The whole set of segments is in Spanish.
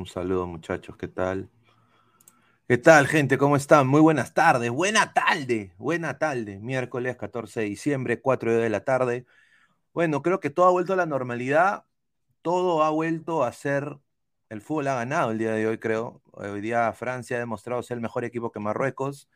Un saludo, muchachos, ¿qué tal? ¿Qué tal, gente? ¿Cómo están? Muy buenas tardes. Buena tarde. Buena tarde. Miércoles 14 de diciembre, 4 de la tarde. Bueno, creo que todo ha vuelto a la normalidad. Todo ha vuelto a ser. El fútbol ha ganado el día de hoy, creo. Hoy día Francia ha demostrado ser el mejor equipo que Marruecos.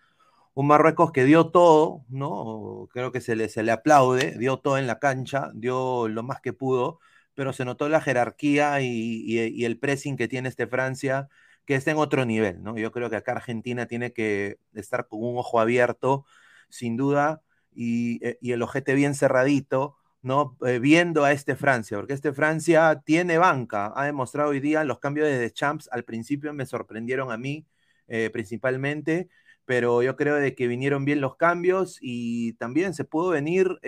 Un Marruecos que dio todo, ¿no? Creo que se le, se le aplaude. Dio todo en la cancha, dio lo más que pudo pero se notó la jerarquía y, el pressing que tiene este Francia, que está en otro nivel, ¿no? Yo creo que acá Argentina tiene que estar con un ojo abierto, sin duda, y, eh, el ojete bien cerradito, ¿no? Eh, viendo a este Francia, porque este Francia tiene banca, ha demostrado hoy día los cambios de Champs, al principio me sorprendieron a mí, eh, principalmente, pero yo creo de que vinieron bien los cambios y también se pudo venir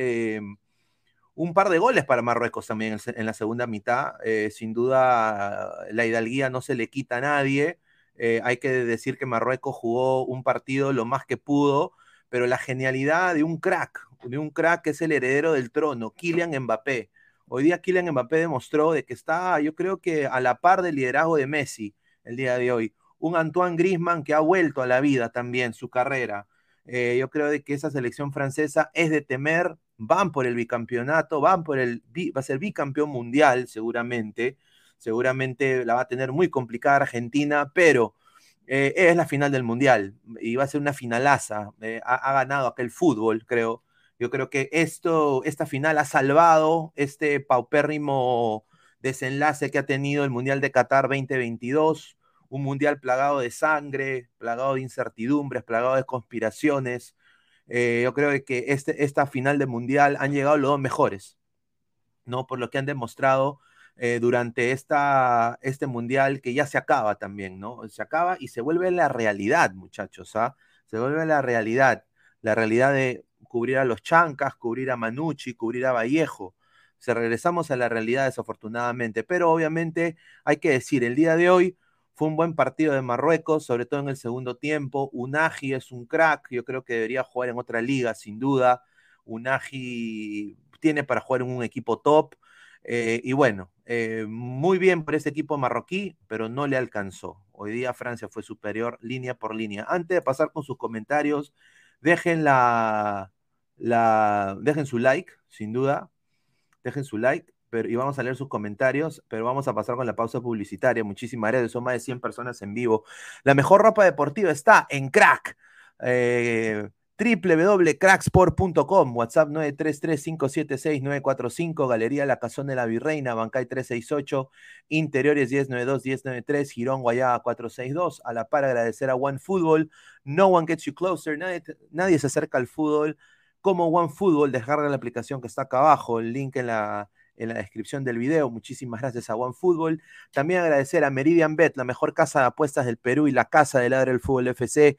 un par de goles para Marruecos también en, la segunda mitad. Eh, sin duda, la hidalguía no se le quita a nadie. Eh, hay que decir que Marruecos jugó un partido lo más que pudo, pero la genialidad de un crack, de un crack que es el heredero del trono, Kylian Mbappé. Hoy día Kylian Mbappé demostró de que está, yo creo que a la par del liderazgo de Messi el día de hoy. Un Antoine Griezmann que ha vuelto a la vida también su carrera. Eh, yo creo de que esa selección francesa es de temer van por el bicampeonato, van por el, va a ser bicampeón mundial seguramente, seguramente la va a tener muy complicada Argentina, pero eh, es la final del mundial y va a ser una finalaza, eh, ha, ganado aquel fútbol, creo. Yo creo que esto, esta final ha salvado este paupérrimo desenlace que ha tenido el Mundial de Qatar 2022, un mundial plagado de sangre, plagado de incertidumbres, plagado de conspiraciones, eh, yo creo que este, esta final de mundial han llegado los dos mejores, ¿no? Por lo que han demostrado eh, durante esta, este mundial que ya se acaba también, ¿no? Se acaba y se vuelve la realidad, muchachos, ¿ah? Se vuelve la realidad, la realidad de cubrir a los Chancas, cubrir a Manucci, cubrir a Vallejo. Se regresamos a la realidad desafortunadamente, pero obviamente hay que decir, el día de hoy fue un buen partido de Marruecos, sobre todo en el segundo tiempo. Unagi es un crack, yo creo que debería jugar en otra liga, sin duda. Unagi tiene para jugar en un equipo top. Eh, y bueno, eh, muy bien por ese equipo marroquí, pero no le alcanzó. Hoy día Francia fue superior línea por línea. Antes de pasar con sus comentarios, dejen la, dejen su like, sin duda. Dejen su like pero, y vamos a leer sus comentarios, pero vamos a pasar con la pausa publicitaria. Muchísimas gracias, son más de 100 personas en vivo. La mejor ropa deportiva está en Crack. Eh, www.cracksport.com, WhatsApp 933-576-945, Galería La Cazón de la Virreina, Bancay 368, Interiores 1092-1093, Girón Guayaba 462. A la par agradecer a OneFootball, No One Gets You Closer, nadie, nadie se acerca al fútbol como OneFootball, descarga la aplicación que está acá abajo, el link en la, en la descripción del video. Muchísimas gracias a OneFootball. También agradecer a Meridian Bet, la mejor casa de apuestas del Perú y la casa de Ladre del Fútbol FC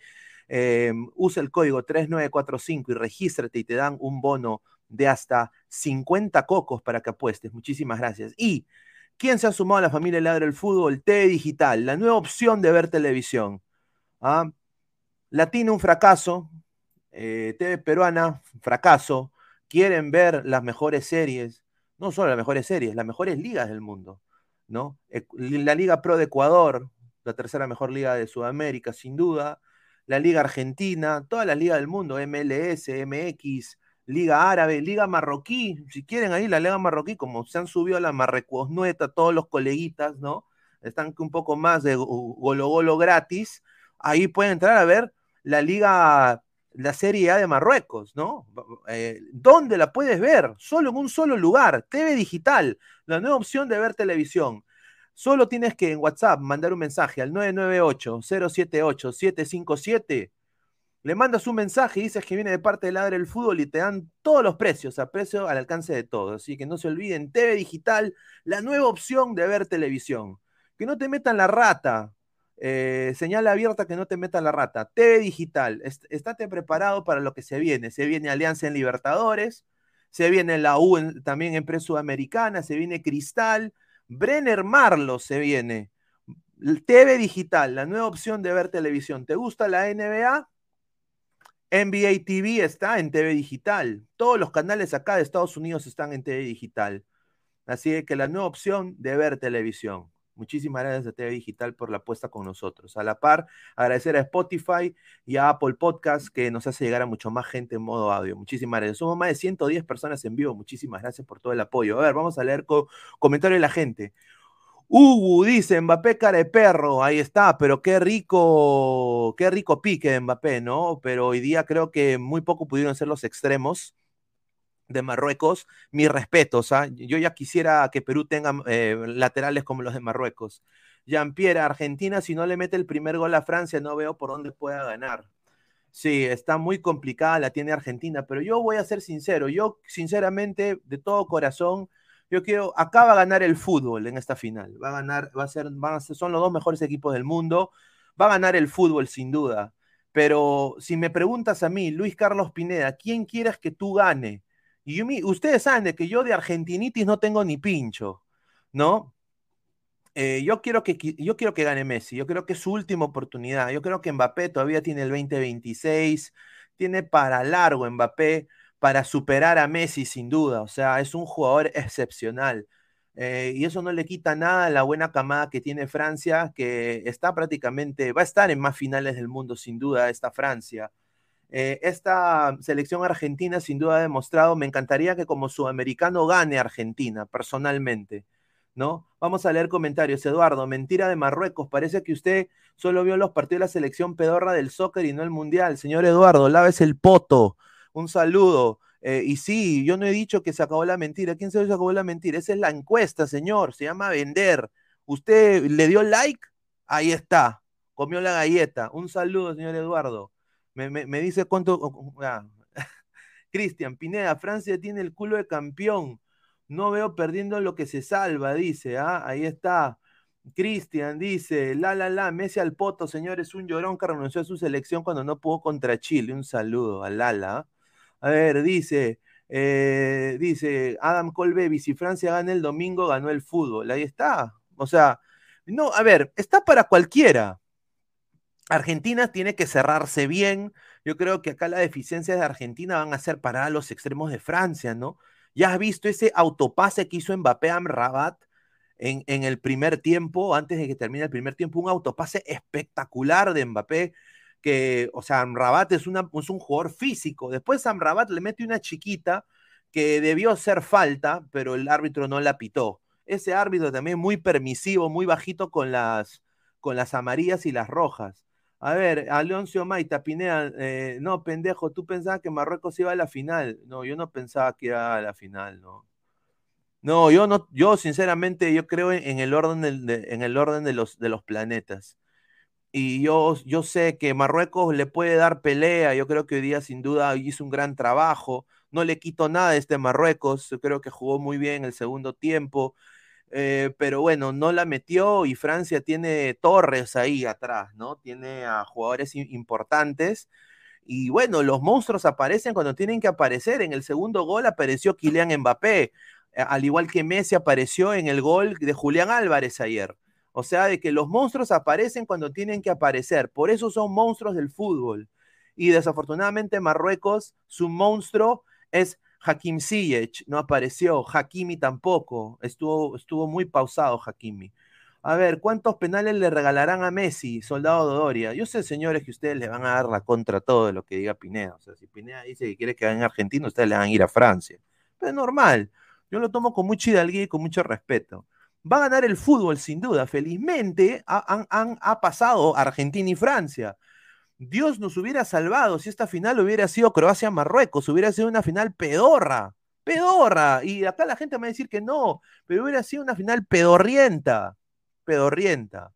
eh, usa el código 3945 y regístrate y te dan un bono de hasta 50 cocos para que apuestes. Muchísimas gracias. Y, ¿quién se ha sumado a la familia Ladre del Fútbol? TV Digital, la nueva opción de ver televisión. ¿Ah? Latino, un fracaso. Eh, TV peruana, fracaso. Quieren ver las mejores series, no solo las mejores series, las mejores ligas del mundo. ¿no? La Liga Pro de Ecuador, la tercera mejor liga de Sudamérica, sin duda la Liga Argentina, todas las ligas del mundo, MLS, MX, Liga Árabe, Liga Marroquí, si quieren ahí la Liga Marroquí, como se han subido a la Marrecosnueta, todos los coleguitas, ¿no? Están un poco más de golo golo gratis, ahí pueden entrar a ver la Liga, la Serie A de Marruecos, ¿no? Eh, ¿Dónde la puedes ver? Solo en un solo lugar, TV Digital, la nueva opción de ver televisión. Solo tienes que en WhatsApp mandar un mensaje al 998-078-757. Le mandas un mensaje y dices que viene de parte de Ladre del Fútbol y te dan todos los precios, a precio al alcance de todos. Así que no se olviden, TV Digital, la nueva opción de ver televisión. Que no te metan la rata. Eh, señal abierta que no te metan la rata. TV Digital, estate preparado para lo que se viene. Se viene Alianza en Libertadores, se viene la U también en pre-sudamericana, se viene Cristal, Brenner Marlo se viene. TV digital, la nueva opción de ver televisión. ¿Te gusta la NBA? NBA TV está en TV digital. Todos los canales acá de Estados Unidos están en TV digital. Así que la nueva opción de ver televisión. Muchísimas gracias a TV Digital por la apuesta con nosotros. A la par, agradecer a Spotify y a Apple Podcast que nos hace llegar a mucho más gente en modo audio. Muchísimas gracias. Somos más de 110 personas en vivo. Muchísimas gracias por todo el apoyo. A ver, vamos a leer comentarios de la gente. Hugo dice Mbappé cara de perro, ahí está, pero qué rico, qué rico pique Mbappé, ¿no? Pero hoy día creo que muy poco pudieron ser los extremos de Marruecos, mis respetos. Yo ya quisiera que Perú tenga eh, laterales como los de Marruecos. Jean-Pierre, Argentina, si no le mete el primer gol a Francia, no veo por dónde pueda ganar. Sí, está muy complicada, la tiene Argentina, pero yo voy a ser sincero. Yo, sinceramente, de todo corazón, yo quiero, acá va a ganar el fútbol en esta final. Va a ganar, va van a ser, son los dos mejores equipos del mundo. Va a ganar el fútbol, sin duda. Pero si me preguntas a mí, Luis Carlos Pineda, ¿quién quieres que tú gane? Y ustedes saben de que yo de argentinitis no tengo ni pincho, ¿no? Eh, yo, quiero que, yo quiero que gane Messi, yo creo que es su última oportunidad, yo creo que Mbappé todavía tiene el 2026, tiene para largo Mbappé para superar a Messi sin duda, o sea, es un jugador excepcional. Eh, y eso no le quita nada a la buena camada que tiene Francia, que está prácticamente, va a estar en más finales del mundo sin duda, esta Francia. Eh, esta selección argentina sin duda ha demostrado, me encantaría que como sudamericano gane Argentina, personalmente, ¿no? Vamos a leer comentarios. Eduardo, mentira de Marruecos, parece que usted solo vio los partidos de la selección pedorra del soccer y no el mundial. Señor Eduardo, laves el poto. Un saludo. Eh, y sí, yo no he dicho que se acabó la mentira. ¿Quién se acabó la mentira? Esa es la encuesta, señor. Se llama vender. ¿Usted le dio like? Ahí está. Comió la galleta. Un saludo, señor Eduardo. Me, dice cuánto. Ah. Cristian Pineda, Francia tiene el culo de campeón. No veo perdiendo lo que se salva, dice. ¿ah? Ahí está. Cristian dice, la, la, la, Messi al poto, señor, es un llorón que renunció a su selección cuando no pudo contra Chile. Un saludo a Lala. ¿ah? A ver, dice, eh, dice Adam Colbevi, si Francia gana el domingo, ganó el fútbol. Ahí está. O sea, no, a ver, está para cualquiera. Argentina tiene que cerrarse bien. Yo creo que acá las deficiencias de Argentina van a ser para los extremos de Francia, ¿no? Ya has visto ese autopase que hizo Mbappé a Rabat en, en, el primer tiempo, antes de que termine el primer tiempo, un autopase espectacular de Mbappé, que, o sea, Rabat es, un jugador físico. Después Rabat le mete una chiquita que debió ser falta, pero el árbitro no la pitó. Ese árbitro también muy permisivo, muy bajito con las, con las amarillas y las rojas. A ver, Alonso Maita, Pineda, eh, no, pendejo, tú pensabas que Marruecos iba a la final. No, yo no pensaba que iba a la final, no. No, yo no, yo sinceramente, yo creo en, el orden, de, en el orden de, los, de los planetas. Y yo, yo sé que Marruecos le puede dar pelea, yo creo que hoy día sin duda hizo un gran trabajo. No le quito nada a este Marruecos, yo creo que jugó muy bien el segundo tiempo. Eh, pero bueno, no la metió y Francia tiene torres ahí atrás, ¿no? Tiene a jugadores importantes. Y bueno, los monstruos aparecen cuando tienen que aparecer. En el segundo gol apareció Kylian Mbappé, al igual que Messi apareció en el gol de Julián Álvarez ayer. O sea, de que los monstruos aparecen cuando tienen que aparecer. Por eso son monstruos del fútbol. Y desafortunadamente Marruecos, su monstruo es Hakim Ziyech no apareció, Hakimi tampoco, estuvo, estuvo muy pausado Hakimi. A ver, ¿cuántos penales le regalarán a Messi, soldado Doria? Yo sé, señores, que ustedes le van a dar la contra todo lo que diga Pineda. O sea, si Pineda dice que quiere que vayan a Argentina, ustedes le van a ir a Francia. Pero es normal. Yo lo tomo con mucha hidalguía y con mucho respeto. Va a ganar el fútbol, sin duda. Felizmente han, ha pasado Argentina y Francia. Dios nos hubiera salvado si esta final hubiera sido Croacia-Marruecos, hubiera sido una final pedorra, pedorra. Y acá la gente me va a decir que no, pero hubiera sido una final pedorrienta, pedorrienta.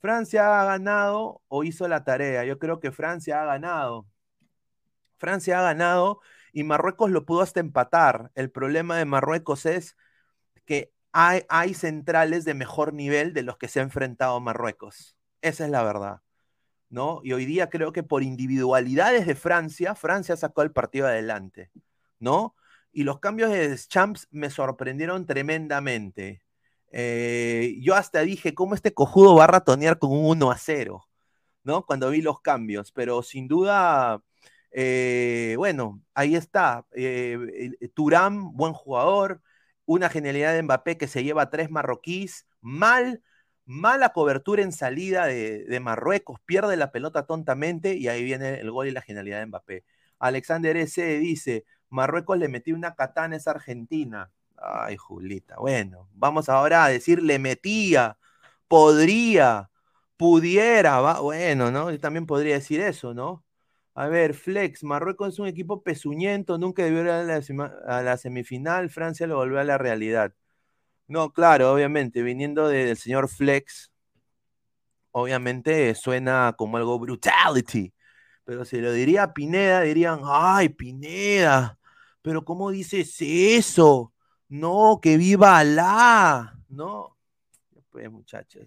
Francia ha ganado o hizo la tarea. Yo creo que Francia ha ganado. Francia ha ganado y Marruecos lo pudo hasta empatar. El problema de Marruecos es que hay, hay centrales de mejor nivel de los que se ha enfrentado Marruecos. Esa es la verdad. ¿No? Y hoy día creo que por individualidades de Francia, Francia sacó el partido adelante, ¿no? Y los cambios de Champs me sorprendieron tremendamente. Eh, yo hasta dije, ¿cómo este cojudo va a ratonear con un 1 a 0? ¿No? Cuando vi los cambios, pero sin duda, eh, bueno, ahí está. Eh, Turán, buen jugador, una genialidad de Mbappé que se lleva tres marroquíes, mal Mala cobertura en salida de, Marruecos, pierde la pelota tontamente y ahí viene el gol y la genialidad de Mbappé. Alexander S. dice, Marruecos le metió una katana a esa Argentina. Ay, Julita, bueno, vamos ahora a decir, le metía, podría, pudiera, va, bueno, ¿no? Yo también podría decir eso, ¿no? A ver, Flex, Marruecos es un equipo pezuñento, nunca debió ir a la, a la semifinal, Francia lo volvió a la realidad. No, claro, obviamente, viniendo del señor Flex, obviamente suena como algo brutality. Pero si lo diría Pineda, dirían, ay, Pineda, pero ¿cómo dices eso? No, que viva Alá. No, pues muchachos,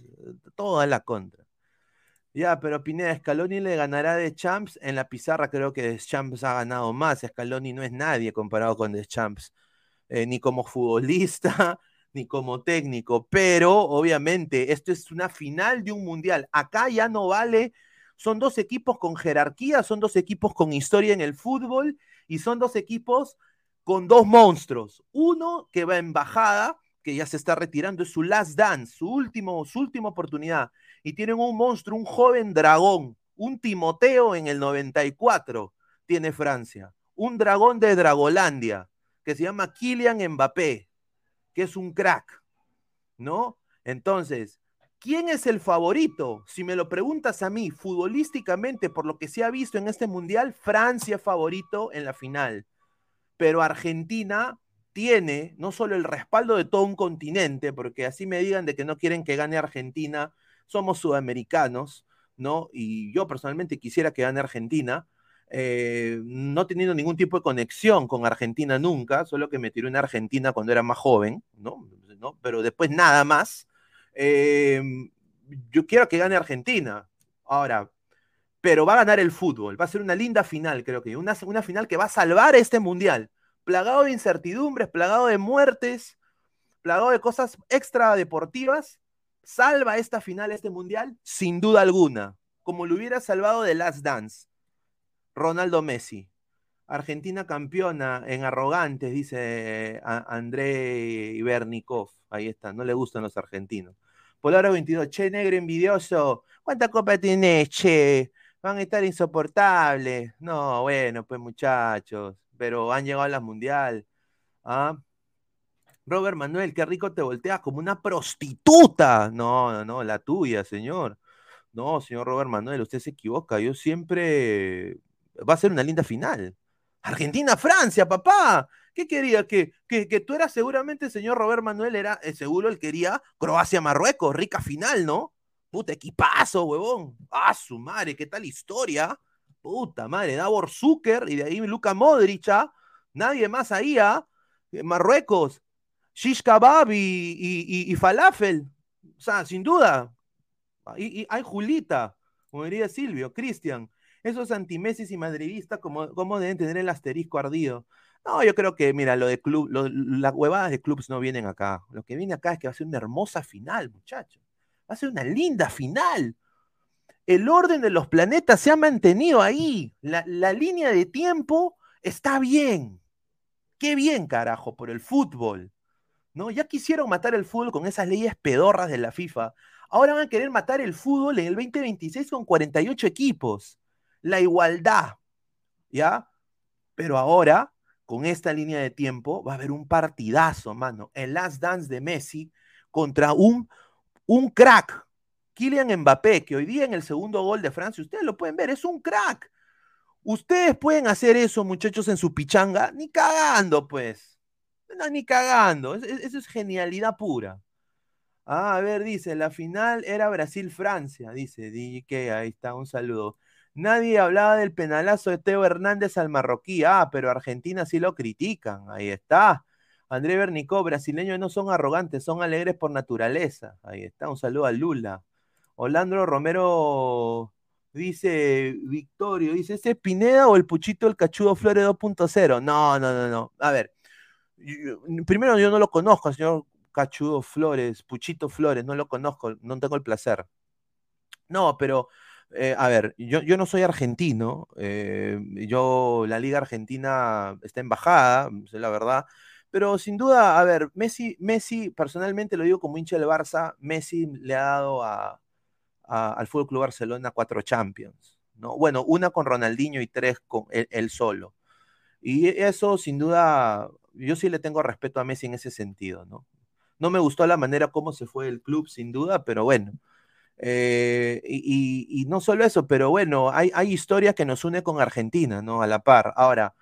todo en la contra. Ya, pero Pineda, Scaloni le ganará de Champs. En la pizarra creo que de Champs ha ganado más. Scaloni no es nadie comparado con The Champs. Eh, ni como futbolista, ni como técnico, pero obviamente esto es una final de un mundial. Acá ya no vale, son dos equipos con jerarquía, son dos equipos con historia en el fútbol y son dos equipos con dos monstruos. Uno que va en bajada, que ya se está retirando, es su last dance, su, último, su última oportunidad. Y tienen un monstruo, un joven dragón, un Timoteo en el 94, tiene Francia. Un dragón de Dragolandia, que se llama Kylian Mbappé que es un crack, ¿no? Entonces, ¿quién es el favorito? Si me lo preguntas a mí, futbolísticamente, por lo que se ha visto en este mundial, Francia favorito en la final. Pero Argentina tiene no solo el respaldo de todo un continente, porque así me digan de que no quieren que gane Argentina, somos sudamericanos, ¿no? Y yo personalmente quisiera que gane Argentina, eh, no teniendo ningún tipo de conexión con Argentina nunca, solo que me tiró en Argentina cuando era más joven, ¿no? Pero después nada más. Em, yo quiero que gane Argentina. Ahora, pero va a ganar el fútbol. Va a ser una linda final, creo que. Una, una final que va a salvar este mundial. Plagado de incertidumbres, plagado de muertes, plagado de cosas extra deportivas. Salva esta final, este mundial, sin duda alguna. Como lo hubiera salvado de Last Dance Ronaldo Messi. Argentina campeona en arrogantes, dice André Ibernikov. Ahí está, no le gustan los argentinos. Polaro 22, che, negro envidioso. ¿Cuánta copa tenés, che? Van a estar insoportables. No, bueno, pues muchachos, pero han llegado a la mundial. ¿Ah? Robert Manuel, qué rico te volteas como una prostituta. No, no, no, la tuya, señor. No, señor Robert Manuel, usted se equivoca. Yo siempre. Va a ser una linda final. Argentina-Francia, papá. ¿Qué quería? Que, que, que, tú eras seguramente, señor Robert Manuel, era eh, seguro él quería Croacia-Marruecos, rica final, ¿no? Puta, equipazo, huevón. Ah, su madre, qué tal historia. Puta madre, Davor Zucker y de ahí Luka Modric, ¿ah? Nadie más ahí, ¿ah? Eh, Marruecos, shish kebab y, falafel. O sea, sin duda. Y, hay Julita, como diría Silvio, Cristian. Esos antimesis y madridistas, como, como deben tener el asterisco ardido? No, yo creo que, mira, lo de club, las huevadas de clubs no vienen acá. Lo que viene acá es que va a ser una hermosa final, muchachos. Va a ser una linda final. El orden de los planetas se ha mantenido ahí. La, la línea de tiempo está bien. Qué bien, carajo, por el fútbol. ¿No? Ya quisieron matar el fútbol con esas leyes pedorras de la FIFA. Ahora van a querer matar el fútbol en el 2026 con 48 equipos. La igualdad. ¿Ya? Pero ahora con esta línea de tiempo, va a haber un partidazo, mano. El Last Dance de Messi contra un, un crack. Kylian Mbappé, que hoy día en el segundo gol de Francia, ustedes lo pueden ver, es un crack. Ustedes pueden hacer eso, muchachos, en su pichanga, ni cagando, pues. No, ni cagando. Eso es genialidad pura. Ah, a ver, dice, la final era Brasil-Francia, dice DJ, ahí está, un saludo. Nadie hablaba del penalazo de Teo Hernández al marroquí. Ah, pero Argentina sí lo critican. Ahí está. André Bernicó, brasileños no son arrogantes, son alegres por naturaleza. Ahí está. Un saludo a Lula. Orlando Romero dice, Victorio, dice, ¿ese es Pineda o el Puchito el Cachudo Flores 2.0? No, no, no, no. A ver, primero yo no lo conozco, señor Cachudo Flores, Puchito Flores, no lo conozco, no tengo el placer. No, pero eh, a ver, yo, yo, no soy argentino, eh, yo, la Liga Argentina está en bajada, es la verdad, pero sin duda, a ver, Messi, Messi, personalmente lo digo como hincha del Barça, Messi le ha dado a, al Fútbol Club Barcelona cuatro Champions, ¿no? Bueno, una con Ronaldinho y tres con él, solo. Y eso, sin duda, yo sí le tengo respeto a Messi en ese sentido, ¿no? No me gustó la manera como se fue el club, sin duda, pero bueno. Eh, y, no solo eso, pero bueno, hay, historias que nos une con Argentina, ¿no? A la par. Ahora,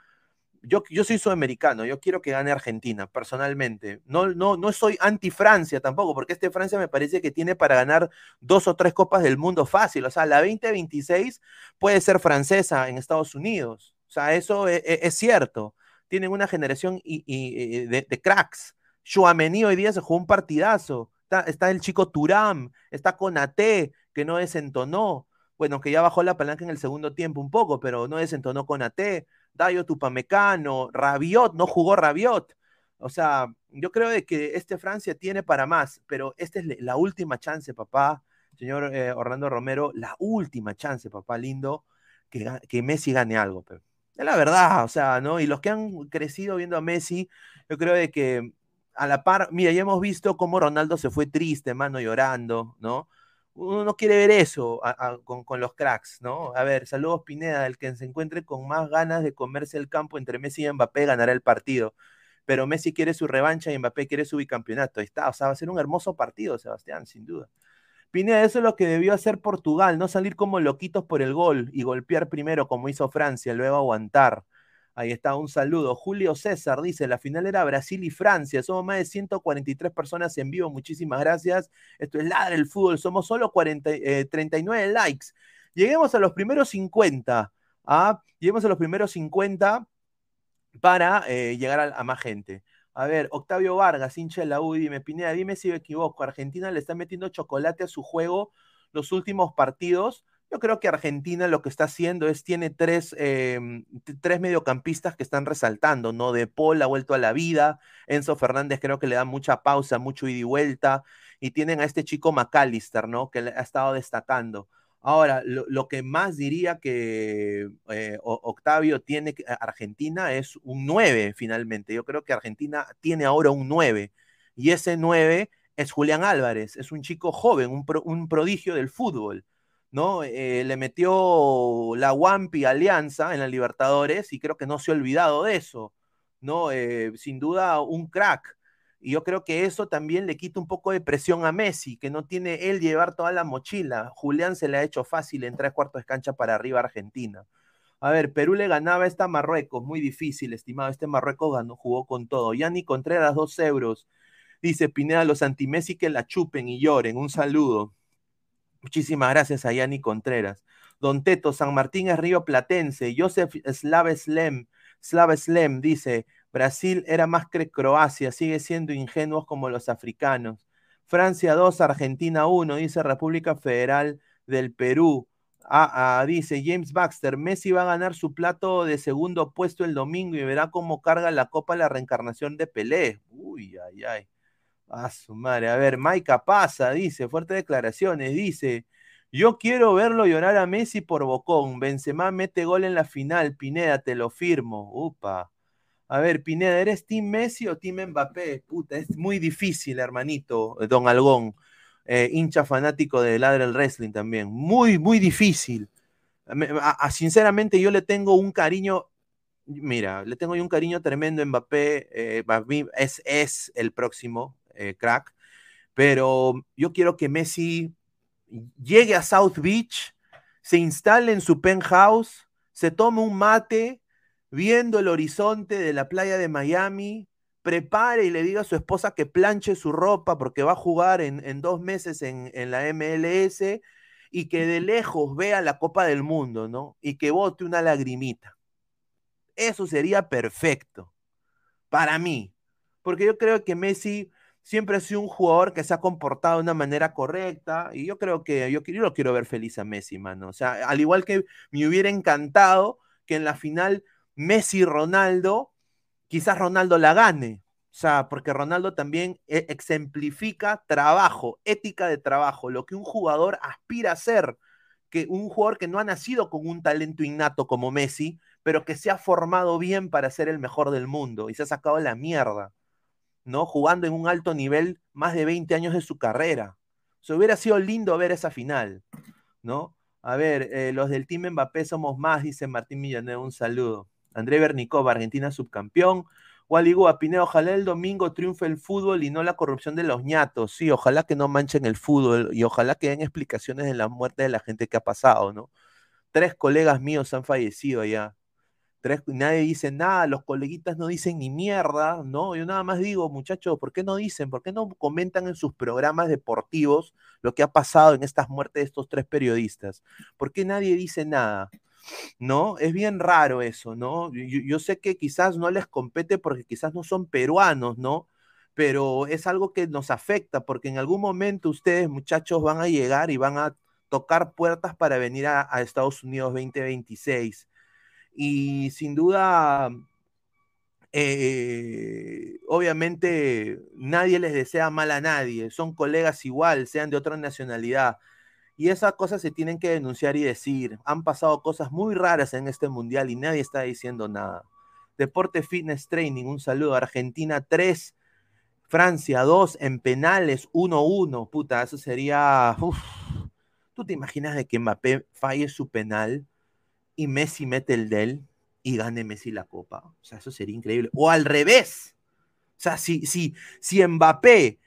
yo, soy sudamericano, yo quiero que gane Argentina, personalmente. No, no, no soy anti-Francia tampoco, porque este Francia me parece que tiene para ganar dos o tres copas del mundo fácil. O sea, la 2026 puede ser francesa en Estados Unidos. O sea, eso es, e, es cierto. Tienen una generación y, de, de, cracks. Chouameni hoy día se jugó un partidazo está, el chico Turam, está Conate, que no desentonó. Bueno, que ya bajó la palanca en el segundo tiempo un poco, pero no desentonó Conate. Dayo Tupamecano, Rabiot, no jugó Rabiot. O sea, yo creo de que este Francia tiene para más, pero esta es la última chance, papá, señor eh, Orlando Romero, la última chance, papá lindo, que, que Messi gane algo. Pero. Es la verdad, o sea, ¿no? Y los que han crecido viendo a Messi, yo creo de que a la par, mira, ya hemos visto cómo Ronaldo se fue triste, mano, llorando, ¿no? Uno no quiere ver eso con, los cracks, ¿no? A ver, saludos Pineda, el que se encuentre con más ganas de comerse el campo entre Messi y Mbappé ganará el partido. Pero Messi quiere su revancha y Mbappé quiere su bicampeonato. Ahí está, o sea, va a ser un hermoso partido, Sebastián, sin duda. Pineda, eso es lo que debió hacer Portugal, no salir como loquitos por el gol y golpear primero como hizo Francia, luego aguantar. Ahí está, un saludo. Julio César dice, la final era Brasil y Francia. Somos más de 143 personas en vivo. Muchísimas gracias. Esto es Ladra el Fútbol. Somos solo 39 eh, likes. Lleguemos a los primeros 50. ¿ah? Lleguemos a los primeros 50 para eh, llegar a, más gente. A ver, Octavio Vargas, hincha de la U, dime, Pineda, dime si me equivoco. Argentina le está metiendo chocolate a su juego los últimos partidos yo creo que Argentina lo que está haciendo es, tiene tres, em, tres mediocampistas que están resaltando, ¿no? De Paul ha vuelto a la vida, Enzo Fernández creo que le da mucha pausa, mucho ida y vuelta, y tienen a este chico McAllister, ¿no? Que ha estado destacando. Ahora, lo, que más diría que eh, Octavio tiene Argentina es un 9 finalmente. Yo creo que Argentina tiene ahora un 9 y ese 9 es Julián Álvarez, es un chico joven, un, un prodigio del fútbol. ¿No? Eh, le metió la Wampi Alianza en la Libertadores y creo que no se ha olvidado de eso, ¿no? Eh, sin duda un crack. Y yo creo que eso también le quita un poco de presión a Messi, que no tiene él llevar toda la mochila. Julián se le ha hecho fácil en tres cuartos de cancha para arriba a Argentina. A ver, Perú le ganaba esta Marruecos, muy difícil, estimado. Este Marruecos ganó, jugó con todo. Yanni Contreras, dos euros. Dice Pineda, los anti-Messi que la chupen y lloren. Un saludo. Muchísimas gracias a Yanni Contreras. Don Teto, San Martín es Río Platense. Joseph Slaveslem, Slaveslem dice, Brasil era más que Croacia, sigue siendo ingenuos como los africanos. Francia 2, Argentina 1, dice República Federal del Perú. Ah, dice James Baxter, Messi va a ganar su plato de segundo puesto el domingo y verá cómo carga la copa la reencarnación de Pelé. Uy, ay, ay. A su madre. A ver, Maika pasa, dice, fuertes declaraciones, dice, yo quiero verlo llorar a Messi por Bocón. Benzema mete gol en la final, Pineda, te lo firmo. Upa. A ver, Pineda, ¿eres Team Messi o Team Mbappé? Puta, es muy difícil, hermanito, don Algón. Eh, hincha fanático de Ladre el Wrestling también. Muy, muy difícil. sinceramente, yo le tengo un cariño. Mira, le tengo un cariño tremendo a Mbappé. Eh, es, es el próximo eh, crack. Pero yo quiero que Messi llegue a South Beach, se instale en su penthouse, se tome un mate viendo el horizonte de la playa de Miami, prepare y le diga a su esposa que planche su ropa porque va a jugar en, dos meses en, en, la MLS y que de lejos vea la Copa del Mundo, ¿no? Y que bote una lagrimita. Eso sería perfecto para mí, porque yo creo que Messi siempre ha sido un jugador que se ha comportado de una manera correcta y yo creo que yo, lo quiero ver feliz a Messi, mano. O sea, al igual que me hubiera encantado que en la final Messi Ronaldo, quizás Ronaldo la gane. O sea, porque Ronaldo también exemplifica trabajo, ética de trabajo, lo que un jugador aspira a ser, que un jugador que no ha nacido con un talento innato como Messi, pero que se ha formado bien para ser el mejor del mundo y se ha sacado la mierda. ¿No? Jugando en un alto nivel más de 20 años de su carrera. Se hubiera sido lindo ver esa final, ¿no? A ver, eh, los del Team Mbappé somos más, dice Martín Millanueva, un saludo. André Bernicov, Argentina subcampeón. a Pineo, ojalá el domingo triunfe el fútbol y no la corrupción de los ñatos. Sí, ojalá que no manchen el fútbol y ojalá que den explicaciones de la muerte de la gente que ha pasado, ¿no? Tres colegas míos han fallecido ya nadie dice nada, los coleguitas no dicen ni mierda, ¿no? Yo nada más digo, muchachos, ¿por qué no dicen? ¿Por qué no comentan en sus programas deportivos lo que ha pasado en estas muertes de estos tres periodistas? ¿Por qué nadie dice nada? ¿No? Es bien raro eso, ¿no? Yo, sé que quizás no les compete porque quizás no son peruanos, ¿no? Pero es algo que nos afecta porque en algún momento ustedes, muchachos, van a llegar y van a tocar puertas para venir a, a Estados Unidos 2026 y sin duda, eh, obviamente nadie les desea mal a nadie, son colegas igual, sean de otra nacionalidad. Y esas cosas se tienen que denunciar y decir. Han pasado cosas muy raras en este mundial y nadie está diciendo nada. Deporte Fitness Training, un saludo. Argentina 3, Francia 2, en penales 1-1. Puta, eso sería... ¿Tú te imaginas de que Mbappé falle su penal? Y Messi mete el del y gane Messi la copa. O sea, eso sería increíble. O al revés. O sea, si, si, si Mbappé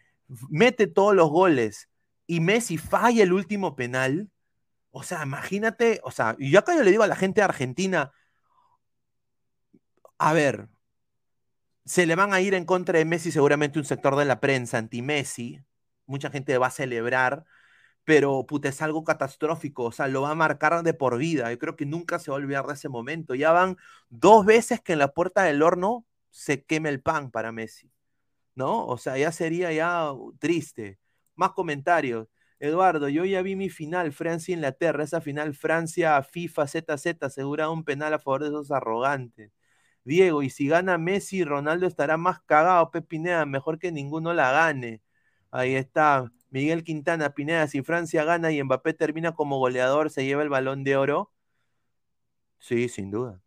mete todos los goles y Messi falla el último penal, o sea, imagínate, o sea, y yo acá yo le digo a la gente de Argentina, a ver, se le van a ir en contra de Messi seguramente un sector de la prensa anti-Messi, mucha gente va a celebrar, pero puta, es algo catastrófico, o sea, lo va a marcar de por vida. Yo creo que nunca se va a olvidar de ese momento. Ya van dos veces que en la puerta del horno se queme el pan para Messi, ¿no? O sea, ya sería ya triste. Más comentarios. Eduardo, yo ya vi mi final, Francia-Inglaterra, esa final Francia, FIFA, ZZ, asegura un penal a favor de esos arrogantes. Diego, y si gana Messi, Ronaldo estará más cagado, Pepinea, mejor que ninguno la gane. Ahí está. Miguel Quintana, Pineda, si Francia gana y Mbappé termina como goleador, ¿se lleva el balón de oro? Sí, sin duda.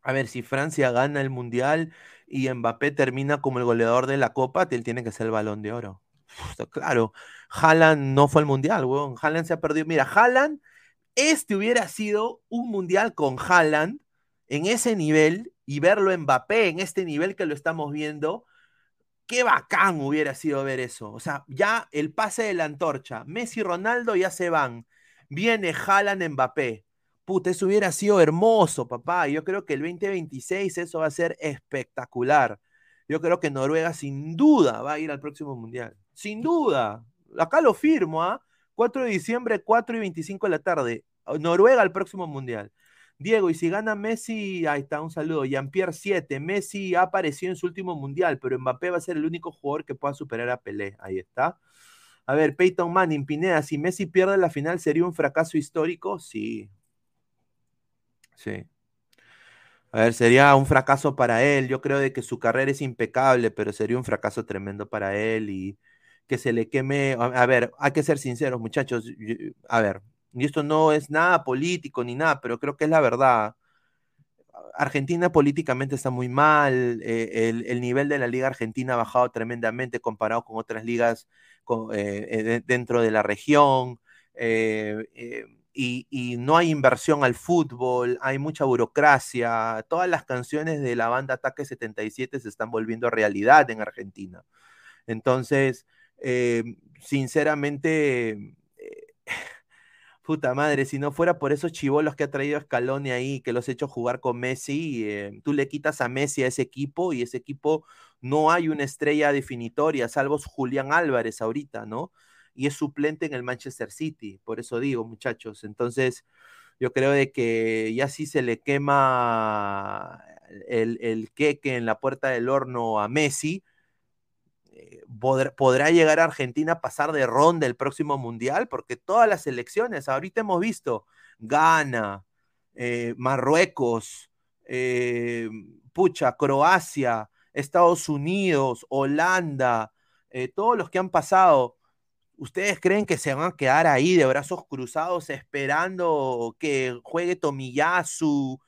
A ver, si Francia gana el Mundial y Mbappé termina como el goleador de la Copa, él tiene que ser el balón de oro. claro, Haaland no fue al Mundial, weón. Haaland se ha perdido. Mira, Haaland, este hubiera sido un Mundial con Haaland en ese nivel y verlo Mbappé en este nivel que lo estamos viendo qué bacán hubiera sido ver eso. O sea, ya el pase de la antorcha, Messi y Ronaldo ya se van. Viene Haaland Mbappé. Puta, eso hubiera sido hermoso, papá. Yo creo que el 2026 eso va a ser espectacular. Yo creo que Noruega sin duda va a ir al próximo mundial. Sin duda. Acá lo firmo, ¿ah? 4 de diciembre, 4 y 25 de la tarde. Noruega al próximo mundial. Diego, y si gana Messi, ahí está, un saludo. Jean-Pierre 7, Messi ha aparecido en su último mundial, pero Mbappé va a ser el único jugador que pueda superar a Pelé. Ahí está. A ver, Peyton Manning, Pineda, si Messi pierde la final, ¿sería un fracaso histórico? Sí. Sí. A ver, sería un fracaso para él. Yo creo de que su carrera es impecable, pero sería un fracaso tremendo para él y que se le queme. A, ver, hay que ser sinceros, muchachos. A ver, y esto no es nada político ni nada, pero creo que es la verdad. Argentina políticamente está muy mal, eh, el, nivel de la liga argentina ha bajado tremendamente comparado con otras ligas eh, eh, dentro de la región, y, y, no hay inversión al fútbol, hay mucha burocracia, todas las canciones de la banda Ataque 77 se están volviendo realidad en Argentina. Entonces, sinceramente puta madre, si no fuera por esos chivolos que ha traído Scaloni ahí, que los ha hecho jugar con Messi, eh, tú le quitas a Messi a ese equipo y ese equipo no hay una estrella definitoria, salvo Julián Álvarez ahorita, ¿no? Y es suplente en el Manchester City, por eso digo, muchachos. Entonces, yo creo de que ya sí se le quema el, el queque en la puerta del horno a Messi, ¿podrá llegar a Argentina a pasar de ronda el próximo mundial? Porque todas las elecciones, ahorita hemos visto Ghana, eh, Marruecos, eh, pucha, Croacia, Estados Unidos, Holanda, eh, todos los que han pasado. ¿Ustedes creen que se van a quedar ahí de brazos cruzados esperando que juegue Tomiyasu,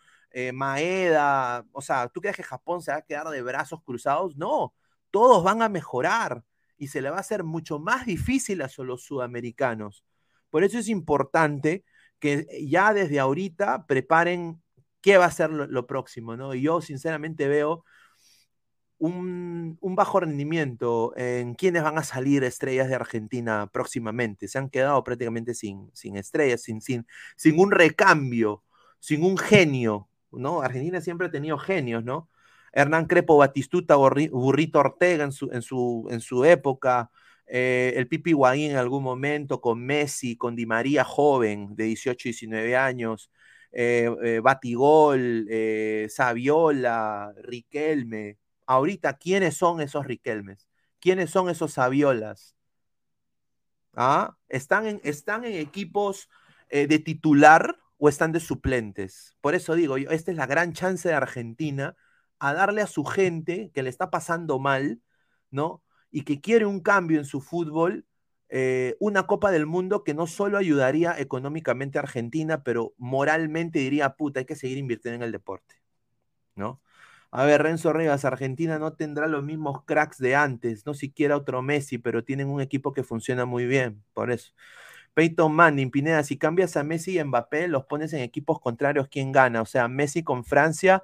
Maeda? O sea, ¿tú crees que Japón se va a quedar de brazos cruzados? No todos van a mejorar y se le va a hacer mucho más difícil a los sudamericanos. Por eso es importante que ya desde ahorita preparen qué va a ser lo, próximo, ¿no? Y yo sinceramente veo un, bajo rendimiento en quiénes van a salir estrellas de Argentina próximamente. Se han quedado prácticamente sin, sin estrellas, sin, sin, sin un recambio, sin un genio, ¿no? Argentina siempre ha tenido genios, ¿no? Hernán Crepo Batistuta, Burrito Ortega en su, en su, en su época, eh, el Pipi Guaín en algún momento, con Messi, con Di María joven, de 18, 19 años, eh, eh, Batigol, Saviola, Riquelme. Ahorita, ¿quiénes son esos Riquelmes? ¿Quiénes son esos Saviolas? ¿Ah? ¿Están, en, ¿Están en equipos de titular o están de suplentes? Por eso digo, esta es la gran chance de Argentina a darle a su gente que le está pasando mal, ¿no? Y que quiere un cambio en su fútbol, eh, una Copa del Mundo que no solo ayudaría económicamente a Argentina, pero moralmente diría, puta, hay que seguir invirtiendo en el deporte, ¿no? A ver, Renzo Rivas, Argentina no tendrá los mismos cracks de antes, no siquiera otro Messi, pero tienen un equipo que funciona muy bien, por eso. Peyton Manning, Pineda, si cambias a Messi y Mbappé, los pones en equipos contrarios, ¿quién gana? O sea, Messi con Francia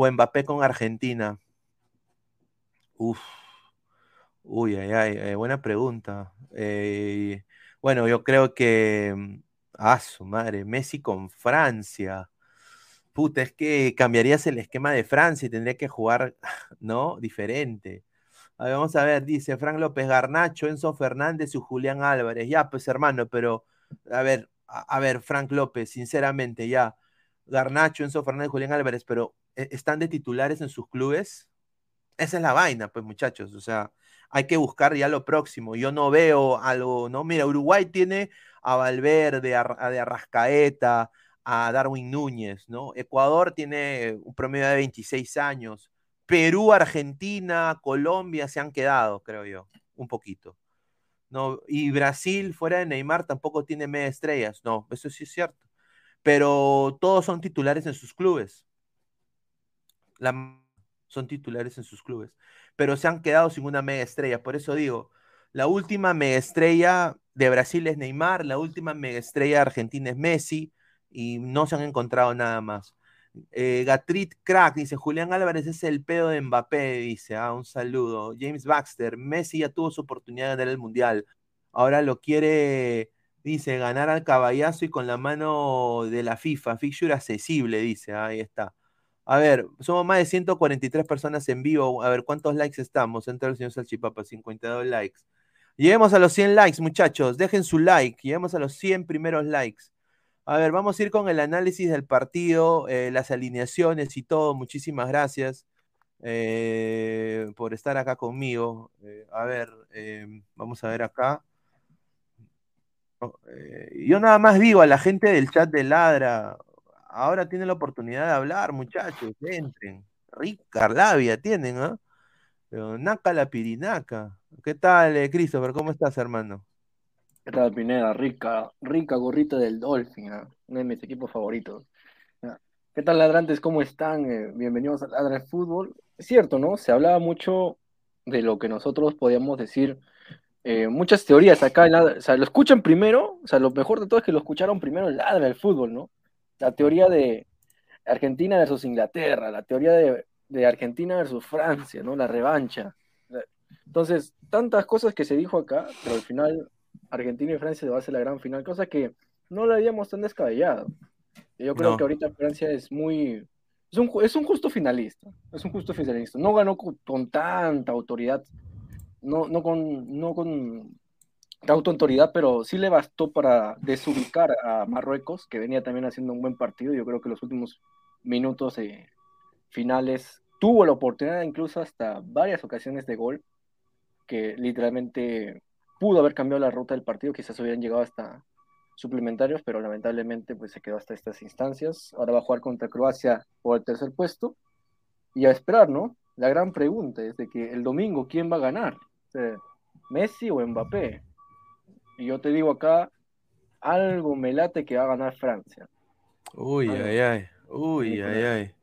o Mbappé con Argentina? Uf. Uy, ay, ay, buena pregunta. Eh, bueno, yo creo que. Mm, ah, su madre, Messi con Francia. Puta, es que cambiarías el esquema de Francia y tendría que jugar, ¿no? Diferente. vamos a ver, dice Frank López Garnacho, Enzo Fernández y Julián Álvarez. Ya, pues hermano, pero a ver, a, ver, Frank López, sinceramente, ya. Garnacho, Enzo Fernández, Julián Álvarez, pero están de titulares en sus clubes. Esa es la vaina, pues muchachos, o sea, hay que buscar ya lo próximo. Yo no veo algo, ¿no? Mira, Uruguay tiene a Valverde, a, de Arrascaeta, a Darwin Núñez, ¿no? Ecuador tiene un promedio de 26 años. Perú, Argentina, Colombia se han quedado, creo yo, un poquito. ¿no? Y Brasil, fuera de Neymar, tampoco tiene media estrellas. No, eso sí es cierto. Pero todos son titulares en sus clubes son titulares en sus clubes, pero se han quedado sin una mega estrella. Por eso digo, la última mega estrella de Brasil es Neymar, la última mega estrella de Argentina es Messi y no se han encontrado nada más. Eh, Gatrit Crack dice, Julián Álvarez es el pedo de Mbappé, dice, ah, un saludo. James Baxter, Messi ya tuvo su oportunidad de ganar el Mundial. Ahora lo quiere, dice, ganar al caballazo y con la mano de la FIFA. Fixture accesible, dice, ahí está. A ver, somos más de 143 personas en vivo. A ver, ¿cuántos likes estamos? Entra el señor Salchipapa, 52 likes. Lleguemos a los 100 likes, muchachos. Dejen su like. Lleguemos a los 100 primeros likes. A ver, vamos a ir con el análisis del partido, eh, las alineaciones y todo. Muchísimas gracias eh, por estar acá conmigo. Eh, a ver, vamos a ver acá. Oh, yo nada más digo a la gente del chat de Ladra, ahora tienen la oportunidad de hablar, muchachos, entren. Rica labia tienen, ¿ah? Naca la pirinaca. ¿Qué tal, Christopher? ¿Cómo estás, hermano? ¿Qué tal, Pineda? Rica, rica gorrita del Dolphin, ¿ah? uno de mis equipos favoritos. ¿Qué tal, ladrantes? ¿Cómo están? Eh, bienvenidos a Ladra Fútbol. Es cierto, ¿no? Se hablaba mucho de lo que nosotros podíamos decir, eh, muchas teorías acá, en o sea, lo escuchan primero, o sea, lo mejor de todo es que lo escucharon primero en Ladra del Fútbol, ¿no? La teoría de Argentina versus Inglaterra, la teoría de, de Argentina versus Francia, ¿no? La revancha. Entonces, tantas cosas que se dijo acá, pero al final Argentina y Francia va a ser la gran final, cosa que no la habíamos tan descabellado. Yo creo que ahorita Francia es muy. Es un, es un justo finalista. Es un justo finalista. No ganó con, tanta autoridad. No, no con. No con tanta autoridad, pero sí le bastó para desubicar a Marruecos, que venía también haciendo un buen partido. Yo creo que los últimos minutos finales tuvo la oportunidad, incluso hasta varias ocasiones de gol, que literalmente pudo haber cambiado la ruta del partido, quizás hubieran llegado hasta suplementarios, pero lamentablemente pues se quedó hasta estas instancias. Ahora va a jugar contra Croacia por el tercer puesto y a esperar, ¿no? La gran pregunta es de que el domingo, ¿quién va a ganar? ¿Messi o Mbappé? Y yo te digo acá, algo me late que va a ganar Francia. Uy, ay, ay, uy, ay, ay.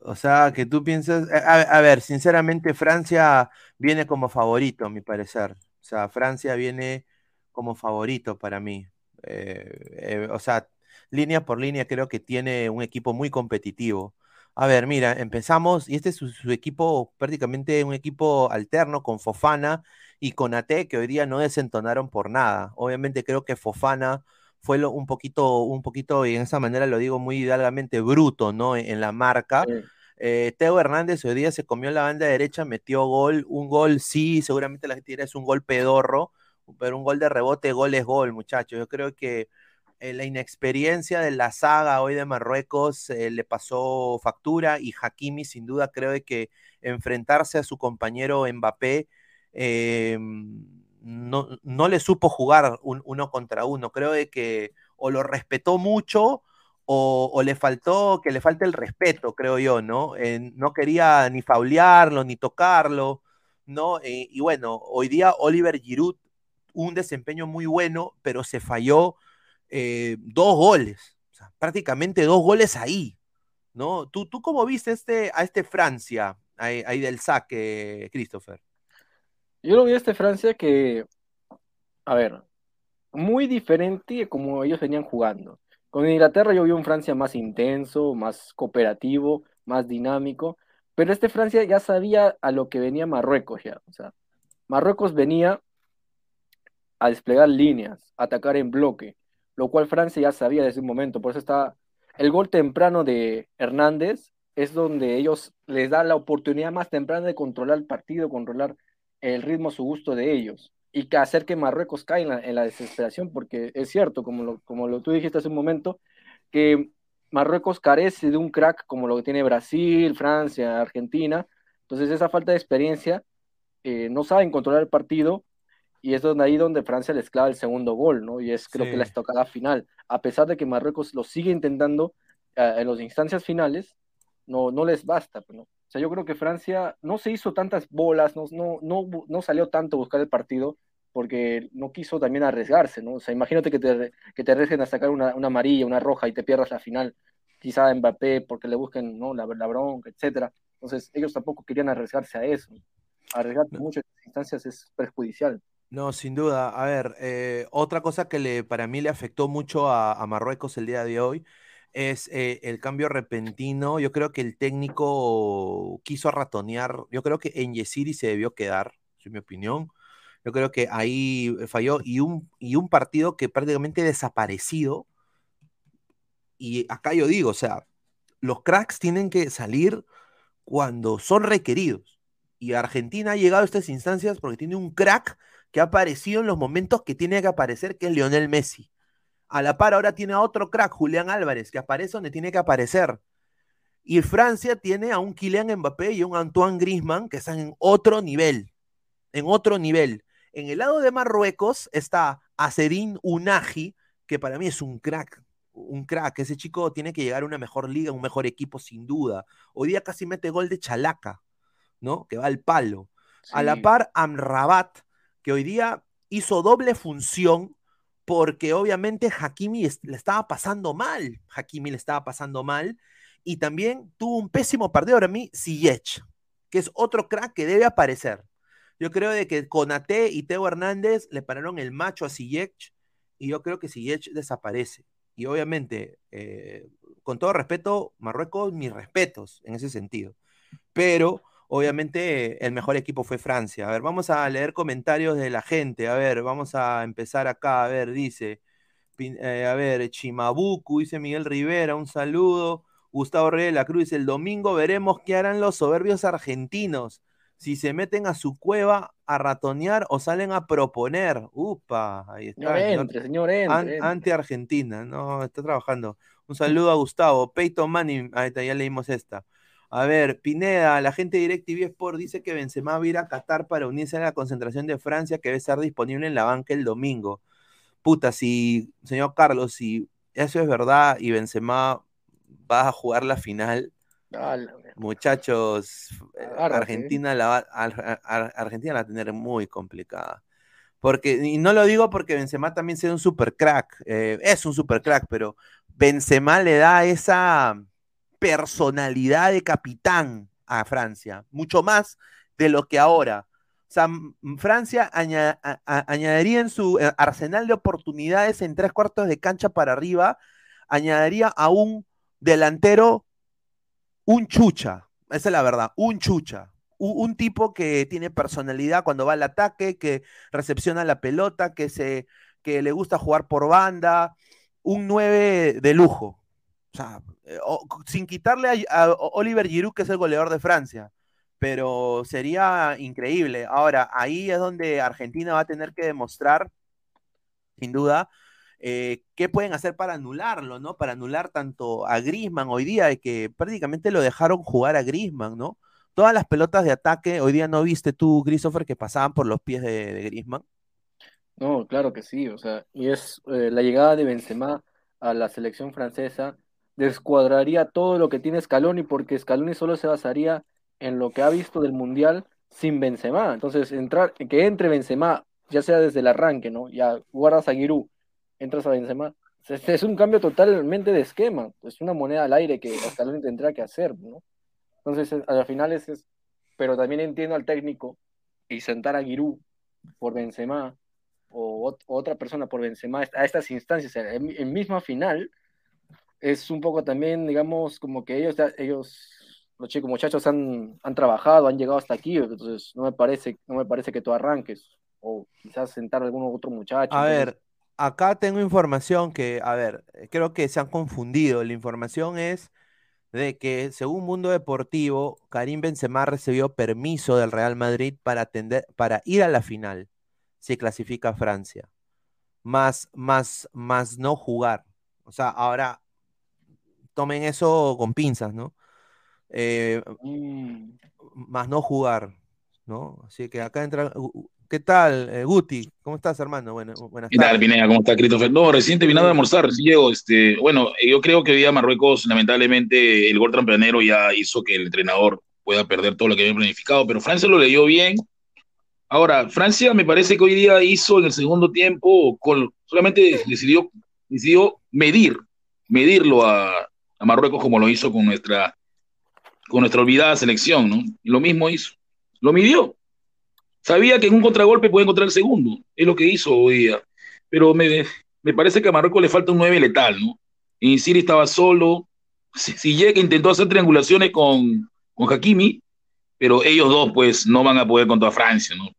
O sea, que tú piensas, a, ver, sinceramente Francia viene como favorito, a mi parecer. O sea, Francia viene como favorito para mí. Eh, eh, o sea, línea por línea creo que tiene un equipo muy competitivo. A ver, mira, empezamos, y este es su, equipo, prácticamente un equipo alterno con Fofana y con Ate, que hoy día no desentonaron por nada. Obviamente creo que Fofana fue un poquito, un poquito, y en esa manera lo digo muy hidalgamente, bruto, ¿no? En, la marca. Eh, Teo Hernández hoy día se comió la banda derecha, metió gol, un gol, sí, seguramente la gente dirá es un gol pedorro, pero un gol de rebote, gol es gol, muchachos. Yo creo que eh, la inexperiencia de la saga hoy de Marruecos eh, le pasó factura y Hakimi sin duda creo que enfrentarse a su compañero Mbappé no, no, le supo jugar uno contra uno. Creo que o lo respetó mucho o, le faltó que le falte el respeto, creo yo, ¿no? no quería ni faulearlo, ni tocarlo, ¿no? Eh, y bueno, hoy día Oliver Giroud, un desempeño muy bueno, pero se falló eh, dos goles, prácticamente dos goles ahí, ¿no? ¿Tú, tú cómo viste este, a este Francia, ahí del saque, Christopher? Yo lo vi a este Francia que, a ver, muy diferente como ellos venían jugando. Con Inglaterra yo vi un Francia más intenso, más cooperativo, más dinámico, pero este Francia ya sabía a lo que venía Marruecos ya. O sea, Marruecos venía a desplegar líneas, a atacar en bloque, lo cual Francia ya sabía desde un momento. Por eso está el gol temprano de Hernández, es donde ellos les da la oportunidad más temprana de controlar el partido, controlar el ritmo a su gusto de ellos y que hacer que Marruecos caiga en la, desesperación, porque es cierto, como lo, como lo tú dijiste hace un momento, que Marruecos carece de un crack como lo que tiene Brasil, Francia, Argentina, entonces esa falta de experiencia eh, no saben controlar el partido y es donde ahí donde Francia les clava el segundo gol, ¿no? Y es creo que la estocada final, a pesar de que Marruecos lo sigue intentando eh, en las instancias finales, no, no les basta, ¿no? Sea, yo creo que Francia no se hizo tantas bolas, no, no, no, no salió tanto a buscar el partido porque no quiso también arriesgarse, ¿no? O sea, imagínate que te, que te arriesguen a sacar una, una amarilla, una roja y te pierdas la final, quizá Mbappé porque le busquen ¿no? la, la bronca, etcétera. Entonces, ellos tampoco querían arriesgarse a eso. Arriesgarse en muchas instancias es perjudicial. No, sin duda. A ver, eh, otra cosa que le, para mí le afectó mucho a, a Marruecos el día de hoy es eh, el cambio repentino. Yo creo que el técnico quiso ratonear. Yo creo que en Yesiri se debió quedar, en mi opinión. Yo creo que ahí falló y un, y un partido que prácticamente desaparecido. Y acá yo digo, o sea, los cracks tienen que salir cuando son requeridos. Y Argentina ha llegado a estas instancias porque tiene un crack que ha aparecido en los momentos que tiene que aparecer, que es Lionel Messi. A la par ahora tiene a otro crack, Julián Álvarez, que aparece donde tiene que aparecer. Y Francia tiene a un Kylian Mbappé y un Antoine Griezmann que están en otro nivel. En otro nivel. En el lado de Marruecos está Azerín Unagi, que para mí es un crack. Un crack. Ese chico tiene que llegar a una mejor liga, un mejor equipo, sin duda. Hoy día casi mete gol de Chalaca, ¿no? Que va al palo. A la par, Amrabat, que hoy día hizo doble función porque obviamente Hakimi le estaba pasando mal. Hakimi le estaba pasando mal. Y también tuvo un pésimo partido para mí, Ziyech, que es otro crack que debe aparecer. Yo creo de que Conate y Teo Hernández le pararon el macho a Ziyech y yo creo que Ziyech desaparece. Y obviamente, eh, con todo respeto, Marruecos, mis respetos en ese sentido. Pero obviamente el mejor equipo fue Francia. A ver, vamos a leer comentarios de la gente. A ver, vamos a empezar acá. A ver, dice, eh, a ver, Chimabuku, dice Miguel Rivera, un saludo. Gustavo Reyes de la Cruz, el domingo veremos qué harán los soberbios argentinos. Si se meten a su cueva a ratonear o salen a proponer. Upa, ahí está. Señor, entre, señor, entre, Anti-Argentina, no, está trabajando. Un saludo a Gustavo. Peyton Manning, ahí está, ya leímos esta. A ver, Pineda, la gente de DirecTV Sport dice que Benzema va a ir a Qatar para unirse a la concentración de Francia que debe estar disponible en la banca el domingo. Puta, si, señor Carlos, si eso es verdad y Benzema va a jugar la final, muchachos, eh, Argentina, la va, Argentina la va a tener muy complicada. Porque, y no lo digo porque Benzema también sea un super crack, eh, es un super crack, pero Benzema le da esa personalidad de capitán a Francia, mucho más de lo que ahora. Francia añadiría en su eh, arsenal de oportunidades en tres cuartos de cancha para arriba, añadiría a un delantero, un chucha, esa es la verdad, un chucha. Un, tipo que tiene personalidad cuando va al ataque, que recepciona la pelota, que, se, que le gusta jugar por banda, un 9 de lujo. O sea, eh, sin quitarle a, Oliver Giroud, que es el goleador de Francia, pero sería increíble. Ahora, ahí es donde Argentina va a tener que demostrar, sin duda, eh, qué pueden hacer para anularlo, ¿no? Para anular tanto a Grisman hoy día, que prácticamente lo dejaron jugar a Grisman, ¿no? Todas las pelotas de ataque, hoy día no viste tú, Christopher, que pasaban por los pies de, de Grisman. No, claro que sí, o sea, y es eh, la llegada de Benzema a la selección francesa descuadraría todo lo que tiene Scaloni porque Scaloni solo se basaría en lo que ha visto del Mundial sin Benzema. Entonces, entrar, que entre Benzema, ya sea desde el arranque, ¿no? Ya guardas a Giroud, entras a Benzema, es, un cambio totalmente de esquema, es una moneda al aire que Scaloni tendrá que hacer, ¿no? Entonces, al final es, pero también entiendo al técnico y sentar a Giroud por Benzema o, otra persona por Benzema a estas instancias, en misma final, es un poco también, digamos, como que ellos, ellos los chicos muchachos han, han trabajado, han llegado hasta aquí, entonces no me parece, no me parece que tú arranques, o quizás sentar a algún otro muchacho. A ver, acá tengo información que, a ver, creo que se han confundido. La información es de que, según Mundo Deportivo, Karim Benzema recibió permiso del Real Madrid para, atender, para ir a la final, si clasifica Francia, más, más, más no jugar. O sea, ahora tomen eso con pinzas, ¿no? Eh, mm. Más no jugar, ¿no? Así que acá entra. ¿Qué tal, eh, Guti? ¿Cómo estás, hermano? Bueno, buenas ¿Qué tal, Pineda? ¿Cómo está, Christopher? No, recién terminado de almorzar, recién llego. Este, bueno, yo creo que hoy día Marruecos, lamentablemente, el gol tempranero ya hizo que el entrenador pueda perder todo lo que había planificado, pero Francia lo leyó bien. Ahora, Francia me parece que hoy día hizo en el segundo tiempo, con, solamente decidió, decidió medir, medirlo a, a Marruecos como lo hizo con nuestra, con nuestra olvidada selección, ¿no? Lo mismo hizo. Lo midió. Sabía que en un contragolpe puede encontrar el segundo. Es lo que hizo hoy día. Pero me, me parece que a Marruecos le falta un 9 letal, ¿no? y Siri estaba solo. Si, si llega, intentó hacer triangulaciones con, con Hakimi, pero ellos dos, pues, no van a poder contra Francia, ¿no?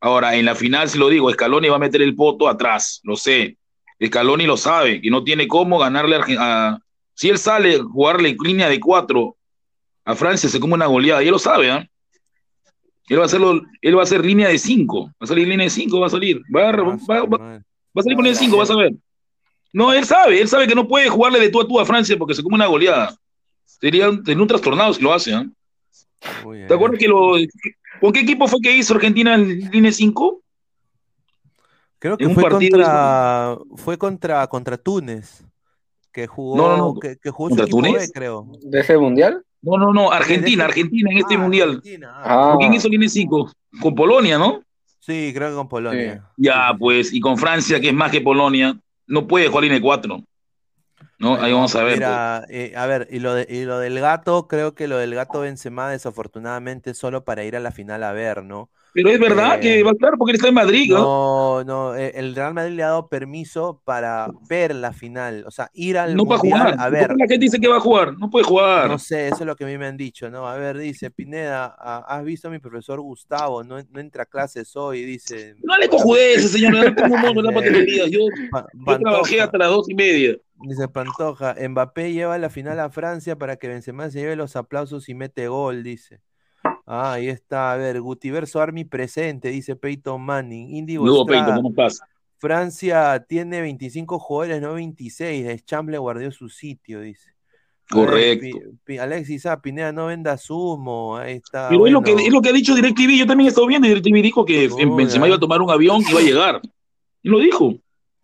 Ahora, en la final, si lo digo, Scaloni va a meter el poto atrás, lo sé. Scaloni lo sabe, que no tiene cómo ganarle a, si él sale a jugarle línea de cuatro a Francia, se come una goleada, y él lo sabe, ¿ah? Él va a hacerlo, él va a hacer línea de cinco, va a salir línea de cinco, va a salir, va a, va, va, va a salir con línea de cinco, vas a ver. No, él sabe, él sabe que no puede jugarle de tú a tú a Francia porque se come una goleada. Sería en un trastornado si lo hace, ¿ah? ¿Te acuerdas que lo, ¿Con qué equipo fue que hizo Argentina en línea 5? Creo que fue contra, fue contra, contra Túnez, que jugó, no, no, no. Que, que jugó ¿Contra su equipo Túnez? B, creo. ¿De ese mundial? No, no, no, Argentina, En Argentina en este Ah, mundial. Ah. Ah, ¿Con quién hizo línea 5? Con Polonia, ¿no? Sí, creo que con Polonia. Ya, pues, y con Francia, que es más que Polonia, no puede jugar línea 4. ¿No? Ahí vamos a ver. pues. Mira, eh, a ver, y lo, de- y lo del gato, creo que lo del gato Benzema desafortunadamente es solo para ir a la final a ver, ¿no? Pero es verdad eh, que va a estar porque él está en Madrid, ¿no? No, no, eh, el Real Madrid le ha dado permiso para ver la final, o sea, ir al No va a mundial jugar. a ¿Por ver. la gente dice que va a jugar? No puede jugar. No sé, eso es lo que a mí me han dicho, ¿no? A ver, dice Pineda, ah, ¿has visto a mi profesor Gustavo? No, no entra a clases hoy, dice. No le cojudeces, señor. No mono, no tonterías. Yo, yo trabajé hasta las dos y media. dice Pantoja, Mbappé lleva la final a Francia para que Benzema se lleve los aplausos y mete gol, dice. Ah, ahí está, a ver, Gutiverso Army presente, dice Peyton Manning. Indigo Luego, Peito, ¿cómo estás? Francia tiene 25 jugadores, no 26. Deschamps le guardó su sitio, dice. Ver, Correcto. Alexis ah, Pineda, no venda humo. Ahí está. Pero es, lo que, es lo que ha dicho DirecTV. Yo también he estado viendo. DirecTV dijo que Oh, Benzema iba a tomar un avión y iba a llegar. Y lo dijo.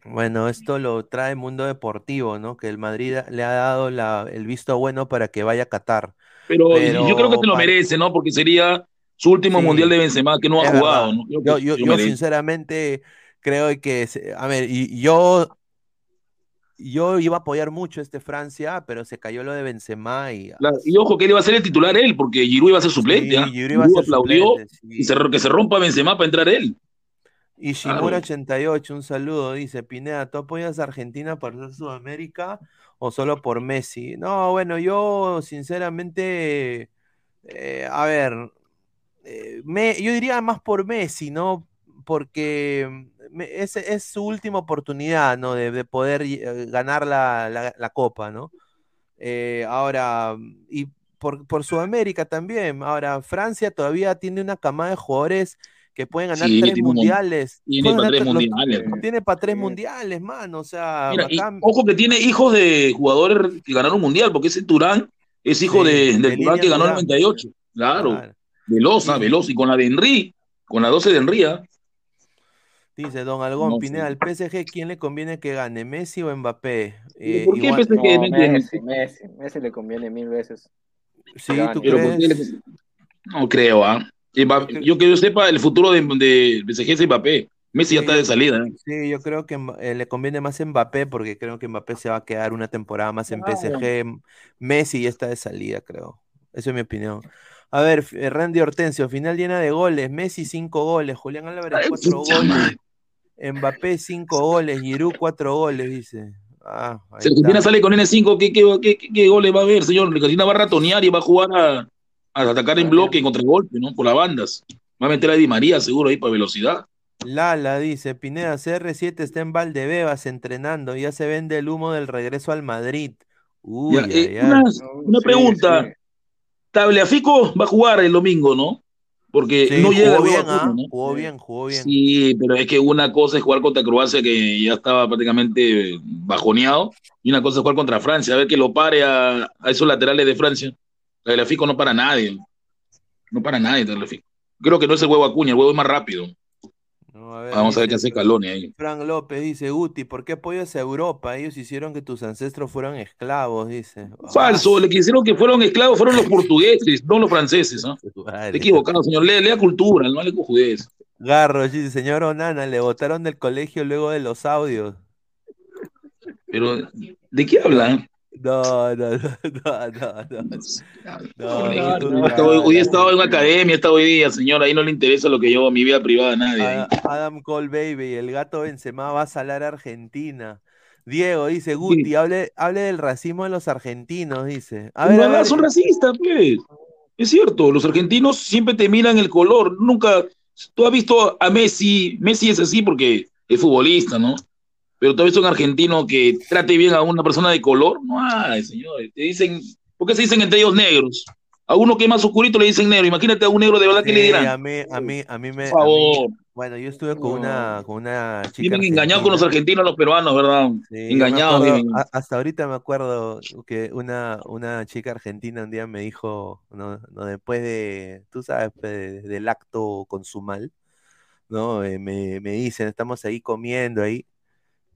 Bueno, esto lo trae Mundo Deportivo, ¿no? Que el Madrid le ha dado la- el visto bueno para que vaya a Qatar. Pero, Pero yo creo que se lo merece, ¿no? Porque sería su último Sí, mundial de Benzema que no ha jugado. ¿no? Yo, sinceramente creo que, a ver, y yo, yo iba a apoyar mucho este Francia, pero se cayó lo de Benzema y La- y ojo que él iba a ser el titular él, porque Giroud iba a ser suplente. Sí, ¿ah? Giroud iba a ser aplaudió suplente, sí. y se, que se rompa Benzema para entrar él. Y Claro. Shimura88, un saludo, dice, Pineda, ¿tú apoyas a Argentina para ser Sudamérica o solo por Messi? No, bueno, yo sinceramente, eh, a ver, eh, me- yo diría más por Messi, ¿no? Porque me- es, es su última oportunidad, ¿no? De, de poder eh, ganar la, la- la copa, ¿no? Ahora, y por, por Sudamérica también. Ahora, Francia todavía tiene una camada de jugadores que pueden ganar Sí, tres tiene un- mundiales. Tiene Pueden para ganar tres tre- los- mundiales. ¿no? tiene para tres mundiales, mano. O sea, Mira, y bacán. ojo que tiene hijos de jugadores que ganaron mundial, porque ese Turán es hijo Sí, de, Turán que ganó el Thuram. 98. Claro, Claro. veloz, ah, Sí. veloz. Y con la de Henry, con la 12 de Henry, ah, Dice Don Algón No. Pineda, al PSG, ¿quién le conviene que gane? ¿Messi o Mbappé? Eh, ¿Por qué igual- PSG No, Messi, Messi, Messi le conviene mil veces. sí. ¿tú Pero ¿por qué crees? le- No creo, ¿ah? Yo creo- Yo que yo sepa, el futuro de, de PSG es Mbappé. Messi ya está de salida. ¿eh? Sí, yo creo que eh, le conviene más Mbappé porque creo que Mbappé se va a quedar una temporada más en Claro. PSG. Messi ya está de salida, creo. Esa es mi opinión. A ver, eh, Randy Hortensio, final llena de goles. Messi cinco goles, Julián Álvarez Ay, cuatro pucha goles, madre. Mbappé cinco goles, Giroud cuatro goles, dice. Ah, Si Argentina está. sale con N5, ¿qué, qué, qué, qué- qué goles va a haber, señor? Argentina va a ratonear y va a jugar a, a atacar en bloque, en contragolpe, ¿no? Por las bandas. Va a meter a Di María seguro ahí para velocidad. Lala dice, Pineda, CR7 está en Valdebebas entrenando, ya se vende el humo del regreso al Madrid. Uy, Ya, eh, una, una sí, pregunta. sí. Tagliafico va a jugar el domingo, ¿no? Porque Sí, no llega jugó bien, nuevo ¿ah? turno, ¿no? Jugó Sí. bien, jugó bien. Sí, pero es que una cosa es jugar contra Croacia que ya estaba prácticamente bajoneado y una cosa es jugar contra Francia, a ver que lo pare a, a esos laterales de Francia. Tagliafico no para nadie. No para nadie, Tagliafico. Creo que no es el huevo Acuña, el huevo es más rápido. No, a ver, Vamos a ver qué hace Caloni ahí. Frank López dice, Guti, ¿por qué apoyas a Europa? Ellos hicieron que tus ancestros fueran esclavos, dice. Falso, Ah, le quisieron que fueron esclavos, fueron los portugueses, no los franceses. ¿ah? su madre. Te equivocado, señor. Lea, lea cultura, no le judez. Garro, dice, señor Onana, le votaron del colegio luego de los audios. Pero, ¿de qué hablan? No, no, no, no, no, no. No, no, no, no, hoy, hoy he estado en una academia, he estado hoy día, señor. Ahí no le interesa lo que yo, mi vida privada a nadie. Adam Cole Baby, el gato Benzema va a salar a Argentina. Diego dice, Guti, hable, hable del racismo de los argentinos, dice. A ver, a ver, son racistas, pues. Es cierto, los argentinos siempre te miran el color, nunca, tú has visto a Messi, Messi es así porque es futbolista, ¿no? Pero has visto un argentino que trate bien a una persona de color, no hay, señores, te dicen, ¿por qué se dicen entre ellos negros? A uno que es más oscurito le dicen negro. Imagínate a un negro de verdad que le dirán. A mí, a mí, a mí me. Por favor. bueno, yo estuve con una, con una chica. Viven engañados con los argentinos, los peruanos, ¿verdad? engañados. hasta ahorita me acuerdo que una, una chica argentina un día me dijo, no, no después de, tú sabes, del acto consumal, ¿no? Eh, me, me dicen, estamos ahí comiendo ahí,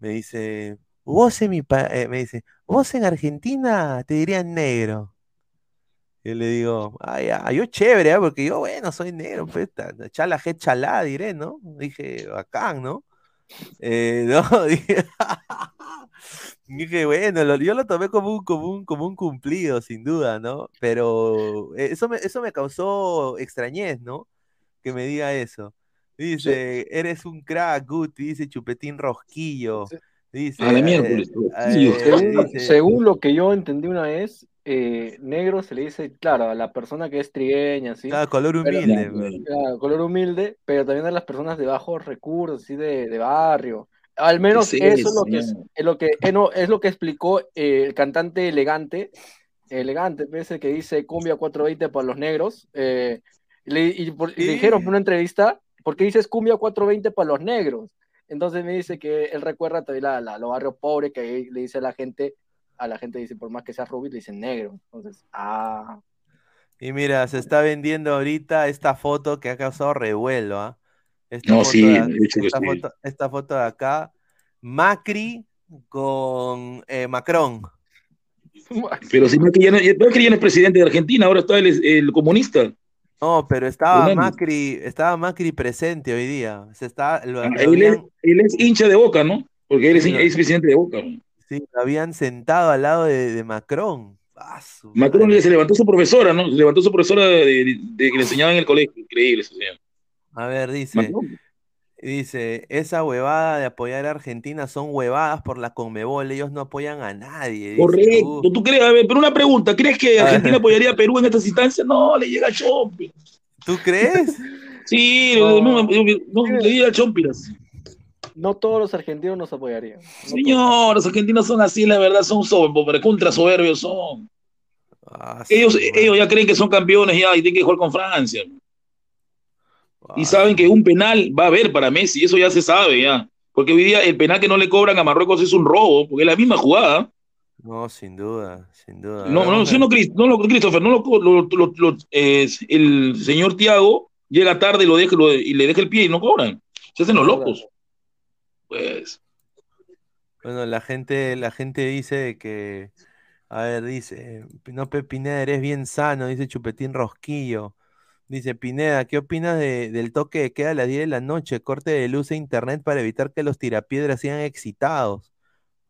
me dice, vos en mi eh, me dice, vos en Argentina te dirían negro. Y le digo, ay, ay, yo chévere, ¿eh? porque yo, bueno, soy negro, pues, chala, je, chalá, diré, ¿no? Dije, bacán, ¿no? Eh, no, dije, dije, bueno, yo lo tomé como un, como, un, como un cumplido, sin duda, ¿no? Pero eso me, eso me causó extrañez, ¿no? Que me diga eso. Dice, eres un crack, Guti, dice Chupetín Rosquillo. Dice, eh, eh, según, lo que yo entendí una vez, eh, negro se le dice, claro, a la persona que es trigueña, ¿sí? Claro, color humilde. claro, color humilde, pero también a las personas de bajos recursos, ¿sí? De, de barrio. Al menos eso es lo que, es, lo que, eh, no, es lo que explicó eh, el cantante elegante, elegante, ese que dice cumbia 420 para los negros, le, y, dijeron en una entrevista, ¿por qué dices cumbia 420 para los negros? Entonces me dice que él recuerda también la, la, los barrios pobres que le dice a la gente a la gente dice, por más que sea rubio, le dicen negro. Entonces, ah. Y mira, se está vendiendo ahorita esta foto que ha causado revuelo, ¿ah? Esta no, sí, de, esta, foto, esta foto de acá, Macri con eh, Macron. Pero si Macri ya, no, es presidente de Argentina, ahora está el, comunista. No, pero estaba Macri, estaba Macri presente hoy día. Se está, ah, él, es, hincha de Boca, ¿no? Porque él es, presidente de Boca. Sí, lo habían sentado al lado de, Macron. Ah, Macron se levantó su profesora, ¿no? Se levantó su profesora de, que le enseñaba en el colegio. Increíble señor. A ver, dice. Dice, esa huevada de apoyar a Argentina son huevadas por la Conmebol, ellos no apoyan a nadie. Correcto, tú crees, a ver, pero una pregunta, ¿crees que Argentina apoyaría a Perú en estas instancias? No, le llega a Chompiras. ¿Tú crees? sí, no, le llega a Chompiras no todos los argentinos nos apoyarían. Señor, los argentinos son así, la verdad, son soberbios, contra soberbios son. Ah, ellos, ellos ya creen que son campeones ya y tienen que jugar con Francia. Y saben que un penal va a haber para Messi, eso ya se sabe ya. Porque hoy día el penal que no le cobran a Marruecos es un robo, porque es la misma jugada. No, sin duda, sin duda. No, no, no, no, Christopher, no lo, el señor Tiago llega tarde y, lo deja, y le deja el pie y no cobran. Se hacen los locos. Pues. Bueno, la gente, la gente dice que, a ver, dice, no Pineda, eres bien sano, dice Chupetín Rosquillo. Dice Pineda, ¿qué opinas del toque de queda a las 10 de la noche? Corte de luz e internet para evitar que los tirapiedras sean excitados.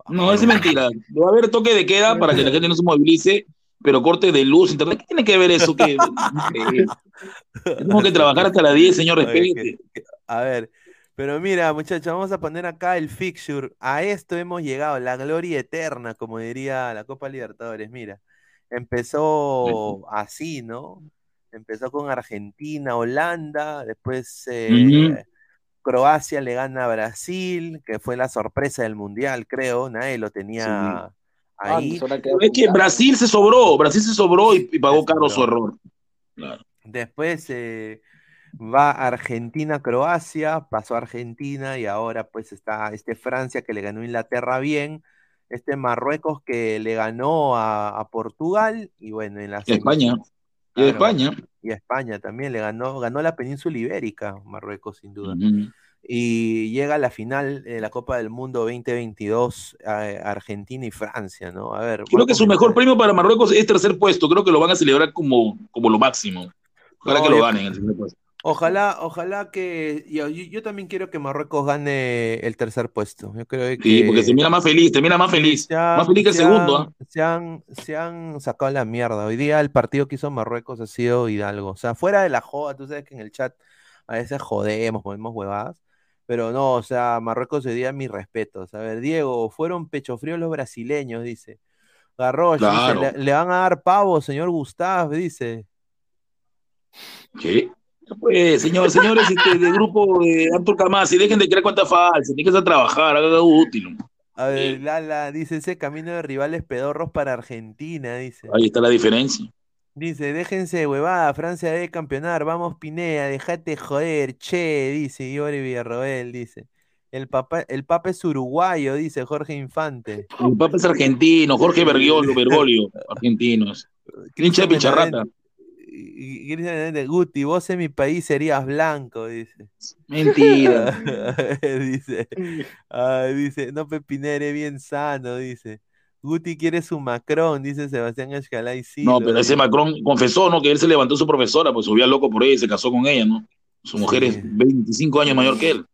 No, es mentira. Va a haber toque de queda para que la gente no se movilice, pero corte de luz, internet, ¿qué tiene que ver eso? Tenemos que trabajar hasta las 10, señor, respete. A ver, pero mira, muchachos, vamos a poner acá el fixture. A esto hemos llegado, la gloria eterna, como diría la Copa Libertadores. Mira, empezó así, ¿no? Empezó con Argentina, Holanda, después eh, Croacia le gana a Brasil, que fue la sorpresa del Mundial, creo, nadie lo tenía ah, ahí. es que Brasil se sobró, Brasil se sobró y, pagó caro su error. Después eh, va Argentina-Croacia, pasó Argentina y ahora pues está este Francia que le ganó a Inglaterra bien, este Marruecos que le ganó a, Portugal y bueno, en la España. Y España. Y España también le ganó, ganó la península ibérica, Marruecos sin duda. Y llega a la final de la Copa del Mundo 2022 Argentina y Francia, ¿no? A ver. Creo que su mejor premio para Marruecos es tercer puesto, creo que lo van a celebrar como, como lo máximo. Para que lo ganen el tercer puesto. Ojalá, ojalá que. Yo, también quiero que Marruecos gane el tercer puesto. Yo creo que. Sí, porque se mira más feliz, te mira más feliz. más feliz que el segundo. ¿ah? Se, han, se han sacado la mierda. Hoy día el partido que hizo Marruecos ha sido Hidalgo. O sea, fuera de la joda, tú sabes que en el chat a veces jodemos, ponemos huevadas. Pero no, o sea, Marruecos se dio mis respetos. A ver, Diego, fueron pecho fríos los brasileños, dice. Garrosh, Claro. dice, le, le van a dar pavo, señor Gustav, dice. ¿Qué? Pues, señor, señores este, del grupo de Artur Camasi, dejen de crear cuentas falsas, dejen de trabajar, hagan algo útil. A ver, Lala, dice ese camino de rivales pedorros para Argentina, dice. Ahí está la diferencia. Dice, déjense de huevada, Francia debe campeonar, vamos Pinea, dejate joder, che, dice Iori Villarroel, dice. El papa, el papa es uruguayo, dice Jorge Infante. El Papa es argentino, Jorge Bergoglio, Bergoglio argentinos. Hincha de picharrata. Guti, vos en mi país serías blanco, dice. Mentira. dice, dice, no Pepinera, eres bien sano, dice. Guti quiere su Macron, dice Sebastián Ashkalay. Sí, No, pero ese. Macron confesó, ¿no? Que él se levantó su profesora, pues subía loco por ella y se casó con ella, ¿no? Su mujer es 25 años mayor que él.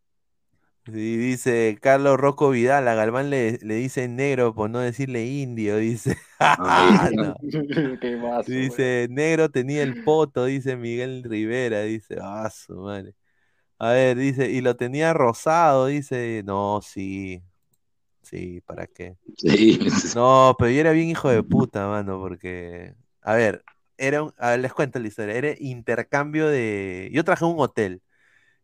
Sí, dice Carlos Rocco Vidal, a Galván le, le dice negro por no decirle indio, dice. Ay, No. Qué más. Dice, negro tenía el poto, dice Miguel Rivera, dice, ah, su madre. A ver, dice, y lo tenía rosado, dice, no, sí, sí, ¿para qué? Sí. No, pero yo era bien hijo de puta, mano, porque, a ver, era un, a ver, les cuento la historia, era intercambio de, yo trabajé en un hotel,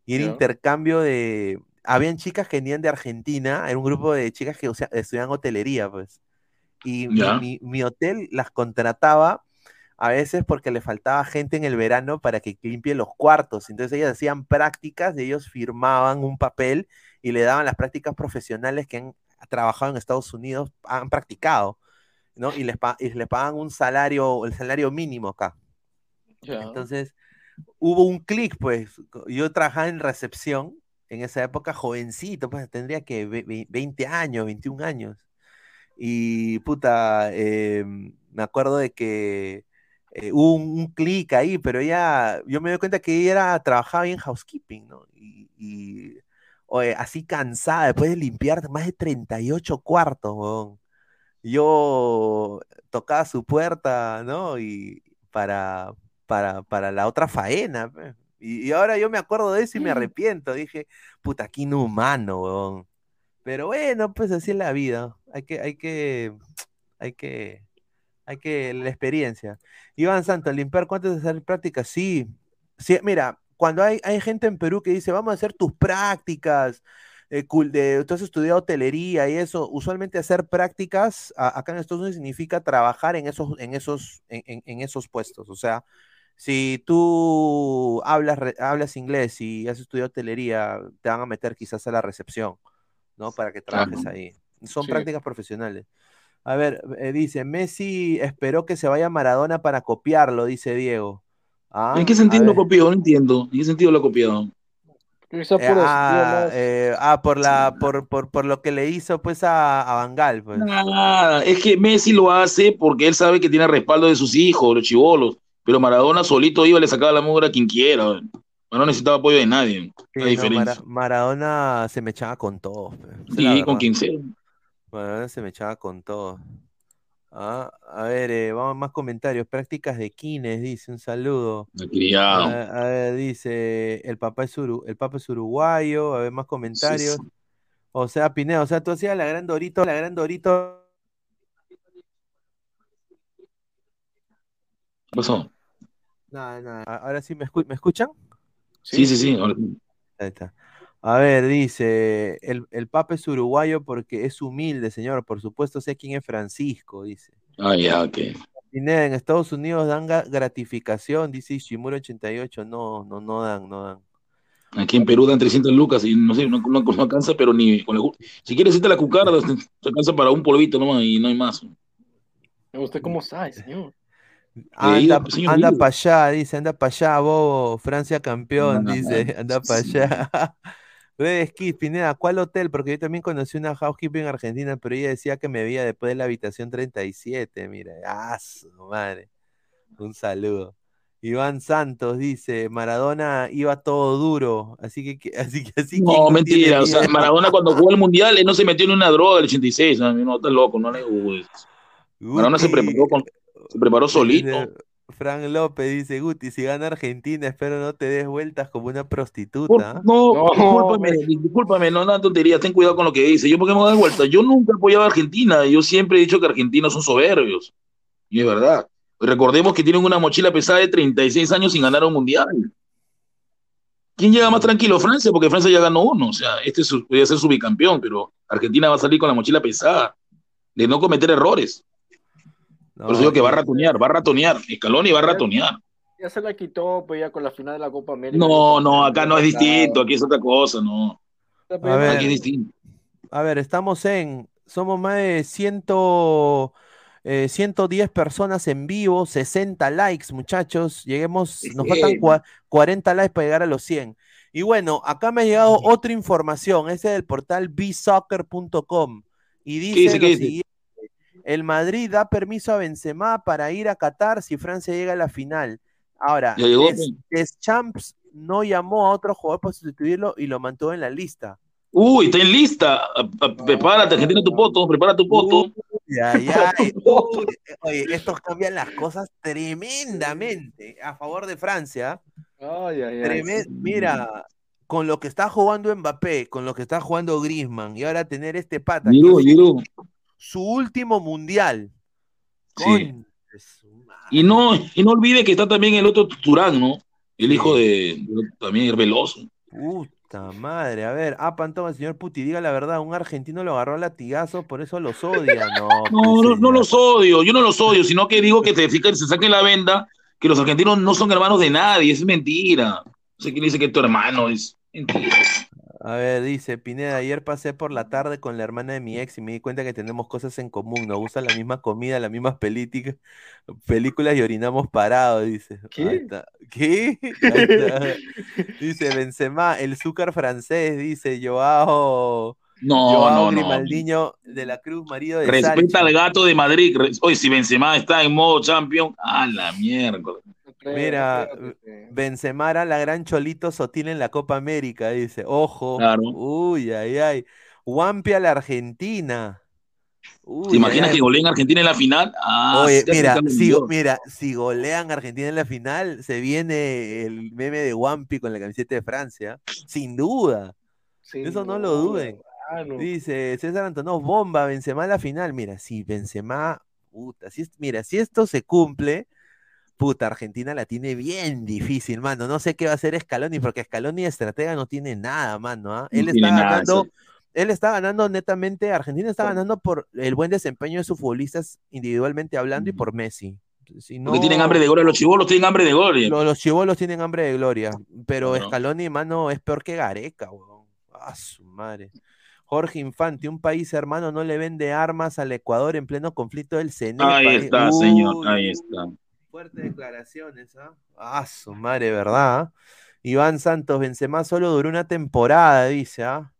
y era intercambio de, habían chicas que venían de Argentina, era un grupo de chicas que o sea, estudiaban hotelería, pues, y mi, mi- mi hotel las contrataba a veces porque le faltaba gente en el verano para que limpie los cuartos, entonces ellas hacían prácticas, y ellos firmaban un papel y le daban las prácticas profesionales que han trabajado en Estados Unidos, han practicado, ¿no? Y les, y les pagan un salario, el salario mínimo acá. Ya. Entonces, hubo un clic, pues. Yo trabajaba en recepción en esa época, jovencito, pues tendría que ve- ve- 20 años, 21 años. Y puta, eh, me acuerdo de que eh, hubo un, un clic ahí, pero ella, yo me doy cuenta que ella era, trabajaba bien housekeeping, ¿no? Y, y, oye, así cansada, después de limpiar más de 38 cuartos, weón. Yo tocaba su puerta, ¿no? Y para, para, para la otra faena, pe. Y, y ahora yo me acuerdo de eso y me arrepiento. Dije, puta, qué inhumano, weón. Pero bueno, pues así es la vida. Hay que, hay que, hay que, hay que, la experiencia. Iván Santos, limpiar cuántas de hacer prácticas, sí. Sí, mira, cuando hay, hay gente en Perú que dice, vamos a hacer tus prácticas, eh, cool, de, tú has estudiado hotelería y eso, usualmente hacer prácticas a- acá en Estados Unidos significa trabajar en esos, en esos, en, en- en esos puestos. O sea, si tú hablas, re- hablas inglés y has estudiado hotelería, te van a meter quizás a la recepción, ¿no? Para que trabajes Claro. ahí. Son Sí. prácticas profesionales. A ver, eh, dice, Messi esperó que se vaya Maradona para copiarlo, dice Diego. Ah, ¿En qué a sentido lo copió? No entiendo. ¿En qué sentido lo copió? Eh, ah, eh, ah, por la, por, por, por lo que le hizo pues a, a Bangal, pues. Nada, es que Messi lo hace porque él sabe que tiene respaldo de sus hijos, los chivolos, pero Maradona solito iba y le sacaba la mugre a quien quiera. No necesitaba apoyo de nadie. Sí, La no, diferencia. Mara- Maradona se me echaba con la Sí, con quien sea. Maradona se me echaba con todo. Ah, a ver, eh, vamos a más comentarios. Prácticas de kines, dice, un saludo. Criado. A, a ver, dice, el papá es, uru- el papá es uruguayo, a ver más comentarios. Sí, O sea, Pineda, o sea, tú hacías la gran Dorito, la gran Dorito. ¿Qué pasó? Nada, nada. A- Ahora sí me, escu- ¿me escuchan? Sí, sí, sí. Ahí está. A ver, dice, el, el Papa es uruguayo porque es humilde, señor. Por supuesto, sé quién es Francisco, dice. Ah, ya, ok. Pineda, en Estados Unidos dan gratificación, dice Ishimuro 88. No, no, no dan, no dan. Aquí en Perú dan 300 lucas y no sé, no, no- no alcanza, pero ni con el ju- Si quieres irte la cucara, te alcanza para un polvito nomás y no hay más. ¿Usted cómo sabe, señor? Anda, anda para allá, dice, anda para allá, bobo. Francia campeón, dice, anda para sí. allá. Red Pineda, ¿cuál hotel? Porque yo también conocí una housekeeping en Argentina, pero ella decía que me veía después de la habitación 37. Mira, ah, su madre. Un saludo. Iván Santos dice, Maradona iba todo duro, así que, que- así que, así que No, tiene mentira. O sea. Maradona cuando jugó el mundial, él no se metió en una droga del 86. No, no está loco, no le Maradona se preparó, con- se preparó solito. Frank López dice, Guti, si gana Argentina, espero no te des vueltas como una prostituta. ¿ah?". no, No, discúlpame, discúlpame, no, no tontería, ten cuidado con lo que dice. Yo, ¿por qué me voy a dar vuelta? Yo nunca he apoyado a Argentina. Yo siempre he dicho que argentinos son soberbios. Y es verdad. Recordemos que tienen una mochila pesada de 36 años sin ganar un mundial. ¿Quién llega más tranquilo? Francia, porque Francia ya ganó uno. O sea, este es podría ser su bicampeón, pero Argentina va a salir con la mochila pesada de no cometer errores. Por eso digo que va a ratonear, va a ratonear. Scaloni va a ratonear. Ya se la quitó, pues ya con la final de la Copa América. No, no, acá no es distinto, aquí es otra cosa, no. A ver. Aquí es distinto. A ver, estamos en, somos más de ciento, eh, 110 personas en vivo, 60 likes, muchachos. Lleguemos, nos faltan cua- 40 likes para llegar a los 100. Y bueno, acá me ha llegado otra información, ese es del portal bsoccer.com. Y dice, dice? lo ¿Qué dice? siguiente, el Madrid da permiso a Benzema para ir a Qatar si Francia llega a la final. Ahora, Ya. Deschamps no llamó a otro jugador para sustituirlo y lo mantuvo en la lista. Uy, está en lista. Prepárate, Argentina, tu poto. Prepara tu poto. Ay, uy. Oye, estos cambian las cosas tremendamente a favor de Francia. Ay, ay, ay. Mira, con lo que está jugando Mbappé, con lo que está jugando Griezmann, y ahora tener este pata, que Giroud, Giroud. Su último mundial. Sí. Y no, y no olvide que está también el otro Turán, ¿no? El hijo de, también es veloso. Puta madre, a ver, ah, Pantoma, señor Puti, diga la verdad, un argentino lo agarró a latigazos, por eso los odia. No, No, pues, no, no señor. los odio, yo no los odio, sino que digo que fijan- se saquen la venda, que los argentinos no son hermanos de nadie, es mentira. No sé quién dice que es tu hermano, es mentira. A ver, dice Pineda, ayer pasé por la tarde con la hermana de mi ex y me di cuenta que tenemos cosas en común, nos gusta la misma comida, las mismas películas y orinamos parados, dice. ¿Qué? Ahí está. ¿Qué? Ahí está. Dice Benzema, el Zúcar francés, dice Joao, No, Joao no, no. Grimaldiño de la Cruz, marido de Respeta Salchi. al gato de Madrid. Oye, si Benzema está en modo champion, a la mierda. Mira, no creo que- Benzema era la gran Cholito Sotil en la Copa América, dice. Ojo. Claro. Uy, ay, ay. Wampi a la Argentina. Uy, ¿Te imaginas ay, que goleen a Argentina en la final? Ah, Oye, mira, si, mira, si golean a Argentina en la final, se viene el meme de Wampi con la camiseta de Francia. Sin duda. Eso no lo duden. Dice César Antonov, bomba, Benzema a la final. Mira, si Benzema, puta, si es- mira, si esto se cumple, puta, Argentina la tiene bien difícil, mano. No sé qué va a hacer Scaloni, porque Scaloni estratega no tiene nada, mano. ¿ah? No Él está ganando, él está ganando netamente, Argentina está ganando por el buen desempeño de sus futbolistas individualmente hablando y por Messi. Si Porque no- tienen hambre de gloria, los chivolos tienen hambre de gloria. lo- los chivolos tienen hambre de gloria, pero Claro. Scaloni, mano, es peor que Gareca, weón. Ah, su madre. Jorge Infante, un país hermano no le vende armas al Ecuador en pleno conflicto del CENEPA. Ahí está, señor, ahí está. Fuertes declaraciones, ¿ah? Ah, su madre, ¿verdad? Iván Santos, Benzema solo duró una temporada, dice, ¿ah?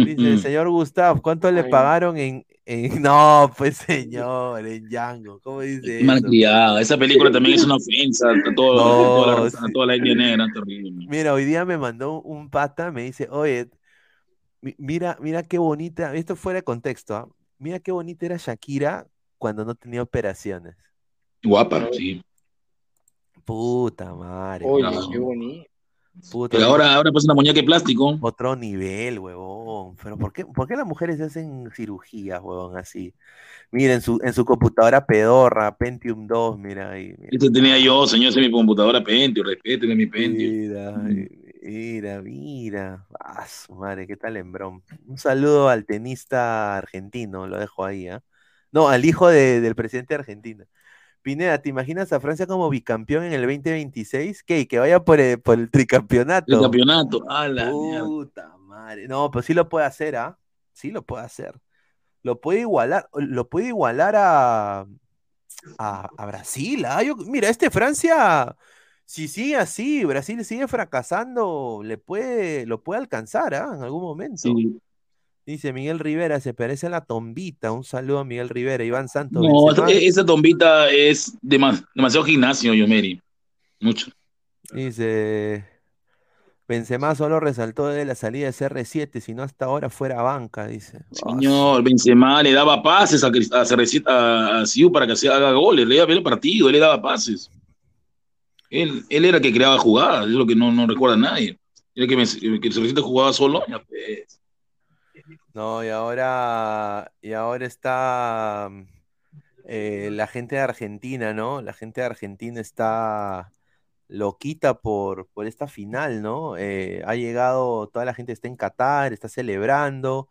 Dice el señor Gustav, ¿cuánto le pagaron en, en- No, pues señor, en Django, ¿cómo dice eso? Malcriada. Esa película también es una ofensa a, todo- a toda, la, No, a sí. toda la etnia negra. Terrible. Mira, hoy día me mandó un pata, me dice, oye, mi- mira, mira qué bonita, esto fuera de contexto, ¿ah? Mira qué bonita era Shakira cuando no tenía operaciones. Guapa, sí. Puta madre, Oye, No. qué bonito. puta, Pero ahora, ahora pasa una muñeca de plástico. otro nivel, huevón. Pero ¿por qué, por qué las mujeres se hacen cirugías, huevón, así? Mira, en su, en su computadora pedorra, Pentium 2, mira ahí. Mira, Esto tenía yo, señor, esa es mi computadora Pentium, respéteme mi Pentium. mira, mira, mira. Ah, su madre, qué tal Embrón. Un saludo al tenista argentino, lo dejo ahí, ¿ah? No, al hijo de- del presidente de Argentina. Pineda, ¿te imaginas a Francia como bicampeón en el 2026? ¿Qué? Que vaya por el, por el tricampeonato. El campeonato, a la mierda. Puta madre. No, pues sí lo puede hacer, ¿ah? Sí lo puede hacer. Lo puede igualar, lo puede igualar a, a, a Brasil. Yo- mira, este Francia, si sigue así, Brasil sigue fracasando, le puede, lo puede alcanzar, ¿ah? En algún momento. Sí. Dice Miguel Rivera, se parece a la tombita. Un saludo a Miguel Rivera, Iván Santos. No, esa, Benzema. esa tombita es dema- demasiado gimnasio, Yomeri. Mucho. Dice, Benzema solo resaltó de la salida de CR7, si no hasta ahora fuera banca, dice. Señor, Benzema le daba pases a, a, Cerrecita- a, a Siu para que se haga goles, le daba el partido, él le daba pases. Él, él era el que creaba jugadas, es lo que no, no recuerda nadie. Era que, me, que el Cerrito jugaba solo. Ya, pues. No, y ahora, y ahora está eh, la gente de Argentina, ¿no? La gente de Argentina está loquita por, por esta final, ¿no? Eh, ha llegado, toda la gente está en Qatar, está celebrando.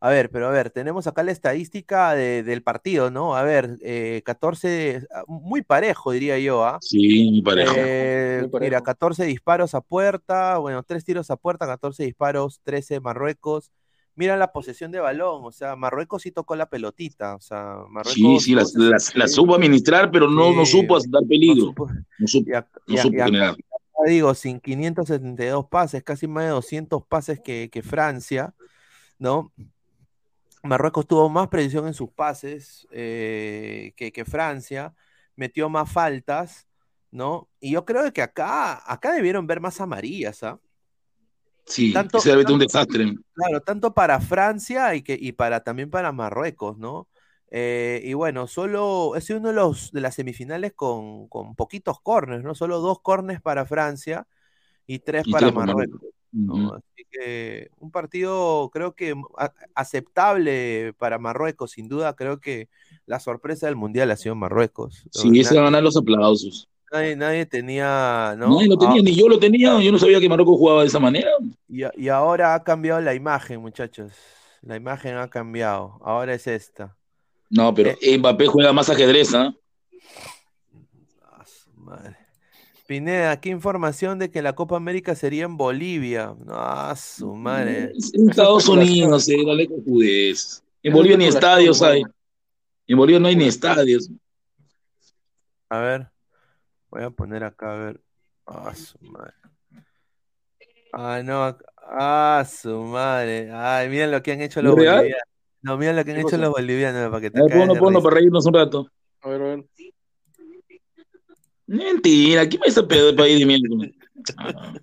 A ver, pero a ver, tenemos acá la estadística de- del partido, ¿no? A ver, eh, 14, ah, muy parejo, diría yo, ¿ah? Sí, mi pareja. Eh, Muy parejo. mira, 14 disparos a puerta, bueno, 3 tiros a puerta, 14 disparos, 13 Marruecos. Mira la posesión de balón, o sea, Marruecos sí tocó la pelotita, o sea, Marruecos Sí, sí, las supo administrar, pero no, no supo dar no peligro. supo- No supo, no generar. digo, sin 572 pases, casi más de 200 pases que, que Francia, ¿no? Marruecos tuvo más precisión en sus pases eh, que, que Francia, metió más faltas, ¿no? Y yo creo que acá, acá debieron ver más amarillas, ¿ah? Sí, Tanto- un desastre. Claro, tanto para Francia y, que, y para, también para Marruecos, ¿no? Eh, y bueno, solo es uno de los de las semifinales con, con poquitos corners, ¿no? Solo dos corners para Francia y tres Y para tres para Marruecos. ¿no? Así que un partido creo que aceptable para Marruecos, sin duda, creo que la sorpresa del Mundial ha sido Marruecos. Sí, ese Na- va a ganar los aplausos. Nadie, nadie tenía, ¿no? Nadie lo Ah, tenía, ni yo lo tenía. Yo no sabía que Marruecos jugaba de esa manera. Y, y ahora ha cambiado la imagen, muchachos. La imagen ha cambiado. Ahora es esta. No, pero Eh. Mbappé juega más ajedrez, ¿ah? Ah, su madre. Pineda, ¿qué información de que la Copa América sería en Bolivia? No, ah, su madre. En Estados. Unidos, eh, dale con judez. En Bolivia ni estadios hay. En Bolivia no hay ni estadios. A ver, voy a poner acá, a ver. Ah, su madre. Ah, no. Ah, su madre. Ay, miren lo que han hecho los bolivianos. No, miren lo que han ¿Qué hecho los bolivianos para que te ponlo, ponlo para reírnos un rato. A ver, a ver. Mentira, ¿quién a ese pedo de país de? Ah,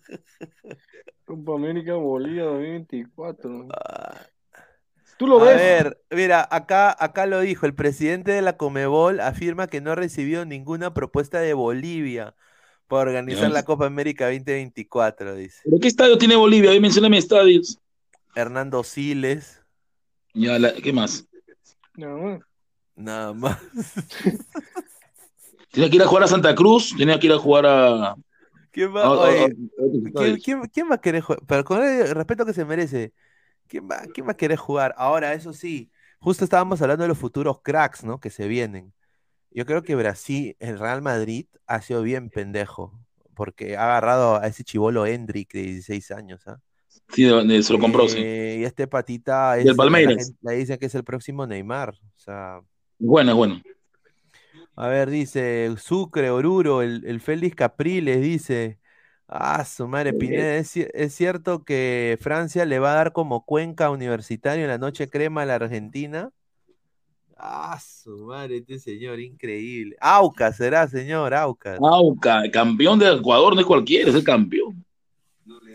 Copa América Bolivia 2024. Ah. ¿Tú lo A ves? ver, mira, acá, acá lo dijo, el presidente de la Comebol afirma que no ha recibido ninguna propuesta de Bolivia para organizar la Copa América 2024, dice. ¿Pero qué estadio tiene Bolivia? Ahí mencióname estadios. Hernando Siles, Ya, la- ¿qué más? No, nada más. Tenía que ir a jugar a Santa Cruz, tenía que ir a jugar a. ¿Quién va, a- a- a- a otros ¿quién, estadios. quién- quién va a querer jugar? Pero con el respeto que se merece, ¿quién va, quién va a querer jugar? Ahora, eso sí, justo estábamos hablando de los futuros cracks, ¿no? Que se vienen. Yo creo que Brasil, el Real Madrid, ha sido bien pendejo, porque ha agarrado a ese chivolo Hendrik de 16 años, ¿ah? Sí, se lo compró, sí. Eh, y este patita es, Del Palmeiras. le dicen que es el próximo Neymar. O sea, Bueno, bueno. a ver, dice Sucre, Oruro, el, el Félix Capriles dice. Ah, su madre, Pineda, ¿es, ci- es cierto que Francia le va a dar como cuenca universitario en la noche crema a la Argentina? Ah, su madre, este señor, increíble. Aucas será, señor, Aucas. Auca, campeón de Ecuador, no es cualquiera, es el campeón.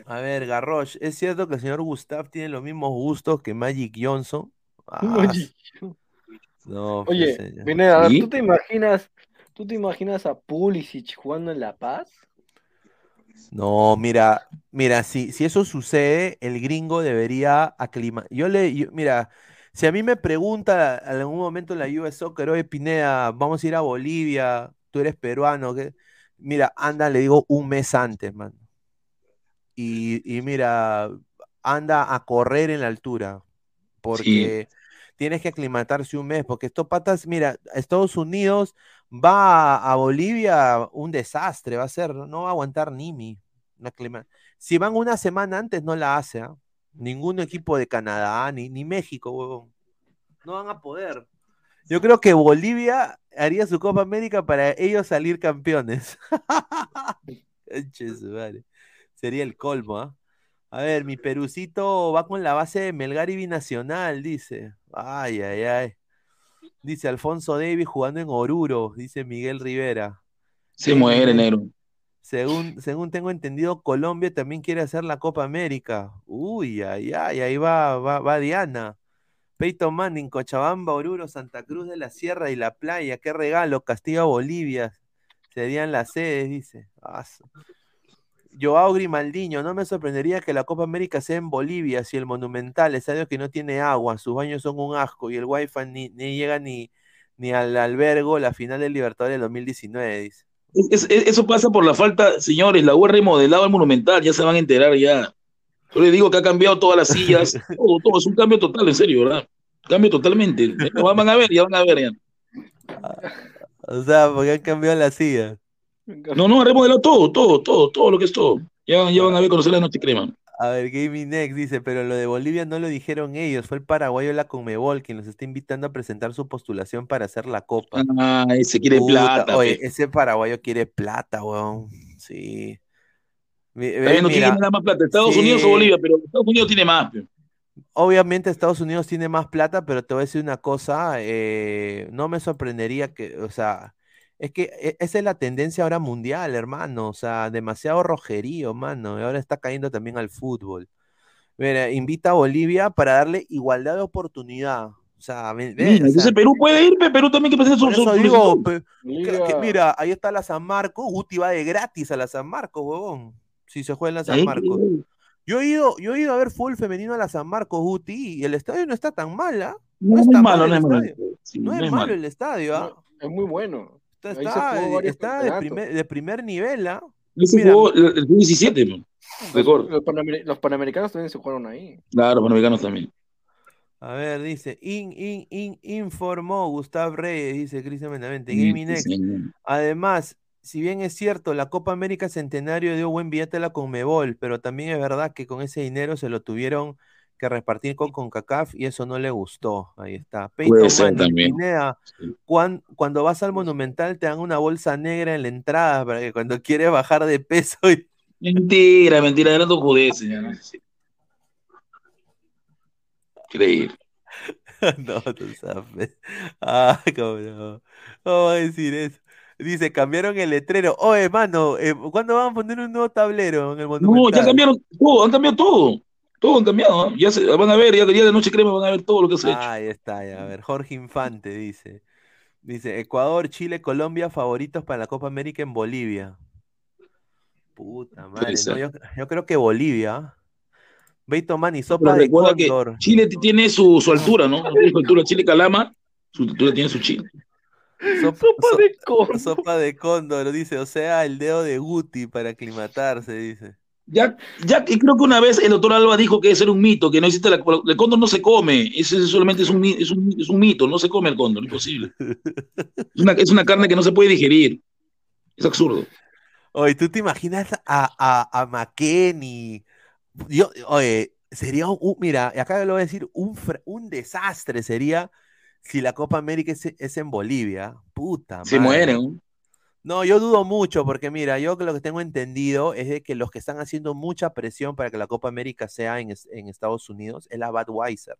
A ver, Garrosh, ¿es cierto que el señor Gustav tiene los mismos gustos que Magic Johnson? Ah, no, pues, Oye, señor. Pineda. ¿tú te imaginas, tú te imaginas a Pulisic jugando en La Paz? No, mira, mira, si, si eso sucede, el gringo debería aclimatar. Yo le, yo- mira, si a mí me pregunta en algún momento en la US Soccer, oye, Pineda, vamos a ir a Bolivia, tú eres peruano, ¿qué? Mira, anda, le digo un mes antes, man. Y, y mira, anda a correr en la altura, porque tienes que aclimatarse un mes, porque estos patas, mira, Estados Unidos va a, Bolivia, un desastre va a ser, no va a aguantar Nimi. Si van una semana antes, no la hace, ¿ah? Ningún equipo de Canadá, ni, ni México, huevón. No van a poder. Yo creo que Bolivia haría su Copa América para ellos salir campeones. Sería el colmo, ¿ah? A ver, mi Perucito va con la base de Melgar y Binacional, dice. Ay, ay, ay. Dice Alfonso Davis jugando en Oruro, dice Miguel Rivera. Se Sí, muere, Miguel. negro. Según, según tengo entendido, Colombia también quiere hacer la Copa América. Uy, ay, ay, ahí va, va, va Diana. Peyton Manning, Cochabamba, Oruro, Santa Cruz de la Sierra y la Playa. Qué regalo, Castillo, Bolivia. serían las sedes, dice. Ah, Joao Grimaldiño, no me sorprendería que la Copa América sea en Bolivia, si el Monumental, estadio que no tiene agua, sus baños son un asco y el wifi ni, ni llega ni, ni al albergo, la final del Libertadores del 2019, dice. Es- es- eso pasa por la falta, señores, la UR remodelado el Monumental, ya se van a enterar ya. Yo les digo que ha cambiado todas las sillas, todo, todo, es un cambio total, en serio, ¿verdad? Cambio totalmente. Van a ver, ya van a ver ya. O sea, porque han cambiado las sillas. No, no, ha remodelado todo, todo, todo, todo lo que es todo. Ya, ya van a ver conocer la noche crema. A ver, Gaming Next dice, pero lo de Bolivia no lo dijeron ellos, fue el paraguayo la Conmebol quien los está invitando a presentar su postulación para hacer la copa. Ah, ese quiere Puta, plata. Oye, ese paraguayo quiere plata, weón. Sí. No tiene nada más plata, Estados sí. Unidos o Bolivia, pero Estados Unidos tiene más. obviamente Estados Unidos tiene más plata, pero te voy a decir una cosa, eh, no me sorprendería que, o sea, es que e- esa es la tendencia ahora mundial, hermano, o sea, demasiado rojerío, mano, y ahora está cayendo también al fútbol. Mira, invita a Bolivia para darle igualdad de oportunidad. O sea, ve- ve, Mira, o sea, Perú puede ir, pe, Perú también que presente su, eso pe- que- mira, ahí está la San Marcos, Guti va de gratis a la San Marcos, huevón, si se juega en la San Marcos. Yo he ido, yo he ido a ver fútbol femenino a la San Marcos, Guti, y el estadio no está tan mal, ¿ah? No, No es está malo, mal no es el malo. Sí, No es malo el estadio, ¿ah? No, es muy bueno. Está, se de, primer, de primer nivel, ¿ah? Ese Mira. jugó el, el 17, pe. Los, los panamer- los panamericanos también se jugaron ahí. Claro, panamericanos también. A ver, dice, in, in, in, informó Gustav Reyes, dice Cristian Benavente, Sí, Gaming Next. sí, señor. Además, si bien es cierto, la Copa América Centenario dio buen billete a la Conmebol, pero también es verdad que con ese dinero se lo tuvieron que repartir con CONCACAF y eso no le gustó. Ahí está. Puede Peyton también. Pineda, Sí. cuan- cuando vas al Monumental te dan una bolsa negra en la entrada para que cuando quieres bajar de peso y Mentira, mentira, eran dos judeces, ya no sé si- Creer. No, tú sabes. Ah, cómo no. ¿Cómo va a decir eso? Dice, cambiaron el letrero. Oye, mano, eh, ¿cuándo van a poner un nuevo tablero en el No, ya Monumental? cambiaron todo, han cambiado todo. Todo han cambiado, ¿ah? Ya se, van a ver, ya, ya de noche crema van a ver todo lo que se ha hecho. Ah, ahí está, ya. A ver, Jorge Infante dice. Dice, Ecuador, Chile, Colombia, favoritos para la Copa América en Bolivia. Puta madre, no, yo, yo creo que Bolivia. Beito Mani, Pero sopa de cóndor. Chile tiene su, su altura, ¿no? Su altura, Chile Calama, su altura tiene su Chile. Sopa, Sopa so- de cóndor. sopa de cóndor, dice, o sea, el dedo de Guti para aclimatarse, dice. Ya, ya y creo que una vez el doctor Alba dijo que ese era un mito, que no existe la, el cóndor no se come, ese solamente es un, es, un, es un mito, no se come el cóndor, imposible. Es una, es una carne que no se puede digerir. Es absurdo. Oye, ¿tú te imaginas a, a, a McKenny? Yo, oye, sería un, mira, acá lo voy a decir, un, un desastre sería si la Copa América es, es en Bolivia. Puta Se madre. mueren. ¿No? Yo dudo mucho, porque mira, yo lo que tengo entendido es de que los que están haciendo mucha presión para que la Copa América sea en Estados Unidos es la Budweiser.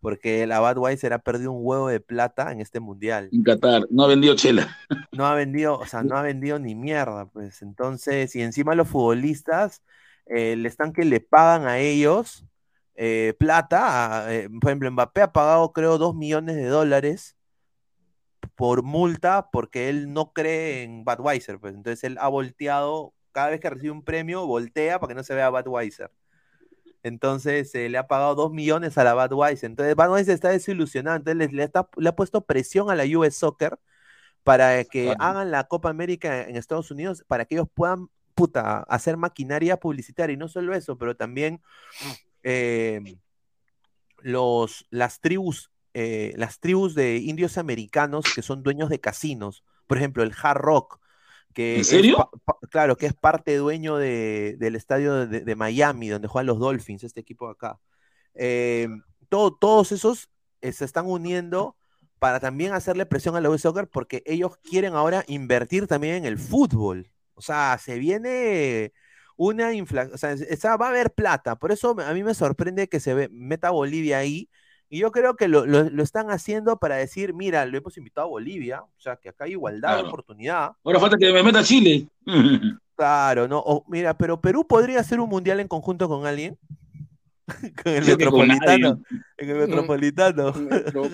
Porque la Budweiser ha perdido un huevo de plata en este mundial. En Qatar, no ha vendido chela. no ha vendido, o sea, no ha vendido ni mierda, pues. Entonces, y encima los futbolistas eh, le están que le pagan a ellos eh, plata. a- eh, por ejemplo, Mbappé ha pagado, creo, dos millones de dólares por multa porque él no cree en Budweiser, pues. Entonces él ha volteado, cada vez que recibe un premio, voltea para que no se vea Budweiser. Entonces eh, le ha pagado dos millones a la Budweiser. Entonces Budweiser está desilusionado. Entonces le, le está- le ha puesto presión a la US Soccer para que Claro. hagan la Copa América en Estados Unidos, para que ellos puedan, puta, hacer maquinaria publicitaria. Y no solo eso, pero también eh, los, las tribus, eh, las tribus de indios americanos que son dueños de casinos. Por ejemplo, el Hard Rock, que ¿En es serio? claro, que es parte dueño de- del estadio de, de Miami, donde juegan los Dolphins, este equipo de acá. Eh, todo- todos esos eh, se están uniendo para también hacerle presión a la US Soccer porque ellos quieren ahora invertir también en el fútbol. O sea, se viene una inflación, o sea, va a haber plata. Por eso a mí me sorprende que se meta Bolivia ahí. Y yo creo que lo, lo- lo están haciendo para decir, mira, lo hemos invitado a Bolivia, o sea, que acá hay igualdad de oportunidad. Ahora falta que me meta Chile. Claro, ¿no? O, mira, pero Perú podría hacer un mundial en conjunto con alguien. con el Creo que con Metropolitano. En el Metropolitano.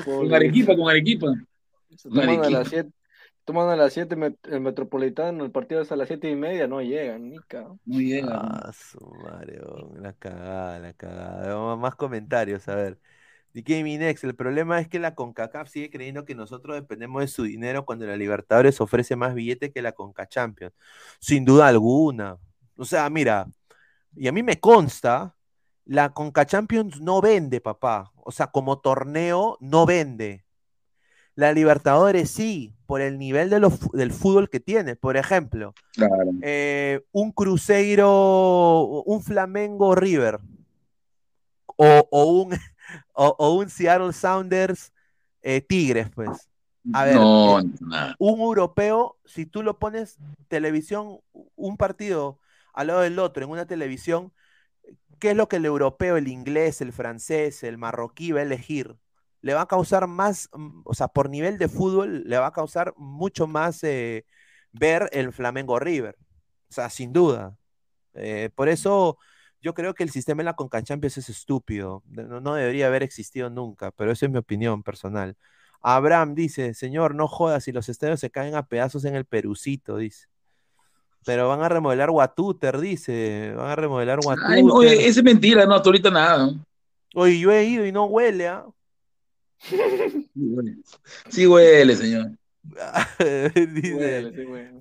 Con Arequipa, con Arequipa. Toman a las 7 toman a las 7 el Metropolitano, el partido es a las 7 y media, no llegan, Nica. No llegan. Ah, su madre, oh, la cagada, la cagada. Más comentarios, a ver. The Gaming X, el problema es que la CONCACAF sigue creyendo que nosotros dependemos de su dinero cuando la Libertadores ofrece más billete que la CONCA Champions. Sin duda alguna. O sea, mira, y a mí me consta, la CONCA Champions no vende, papá. O sea, como torneo no vende. La Libertadores sí, por el nivel de del fútbol que tiene. Por ejemplo, eh, un Cruzeiro, un Flamengo River o, un, o, un Seattle Sounders eh, Tigres, pues. A ver, no, eh, un europeo, si tú lo pones televisión, un partido al lado del otro en una televisión, ¿qué es lo que el europeo, el inglés, el francés, el marroquí va a elegir? Le va a causar más, mm, o sea, por nivel de fútbol, le va a causar mucho más eh, ver el Flamengo River. O sea, sin duda. por eso yo creo que el sistema en la Conca es estúpido. No, debería haber existido nunca, pero esa es mi opinión personal. Abraham dice, señor, no jodas si los estadios se caen a pedazos en el Perucito, dice. Pero van a remodelar Watuter, dice. Van a remodelar Watuter. Ay, esa es mentira, no, hasta ahorita nada. Oye, yo he ido y no huele, ¿ah? Sí huele, señor. dice,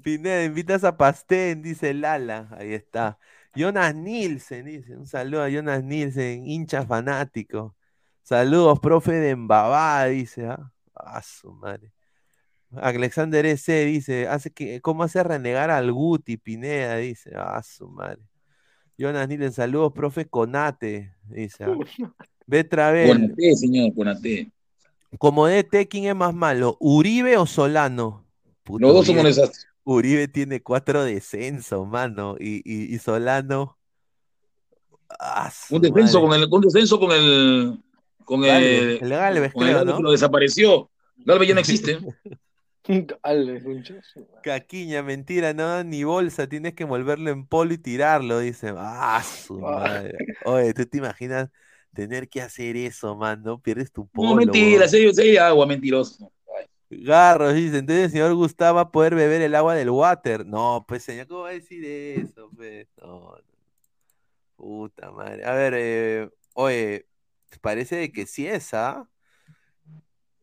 Pineda, invitas a Pastén, dice Lala. Ahí está. Jonas Nielsen, dice, un saludo a Jonas Nielsen, hincha fanático. Saludos, profe de Mbabá, dice, ¿ah? ah su madre. Alexander S. dice, hace que, ¿cómo hace renegar al Guti Pineda? Dice, ah, su madre. Jonas Nielsen, saludos, profe Conate, dice. ¿ah? Betravel. Conate, señor, Conate. Como DT, ¿quién es más malo? ¿Uribe o Solano? Los dos somos desastres. Uribe tiene cuatro descensos, mano. Y, Solano. Ah, un descenso con el, un descenso con el. Con el, el Galvez, creo, ¿no? Lo desapareció. Galvez ya no existe. Caquiña, mentira, no ni bolsa, tienes que envolverlo en polo y tirarlo, dice. Ah, su madre. Oye, ¿tú te imaginas tener que hacer eso, mano? Pierdes tu polo. No, mentira, serio, agua, mentiroso. Garros dice, entonces el señor Gustavo va a poder beber el agua del water. No, pues señor, ¿cómo va a decir eso? Pues? No, Puta madre. A ver, eh, oye, parece que sí es, ¿ah?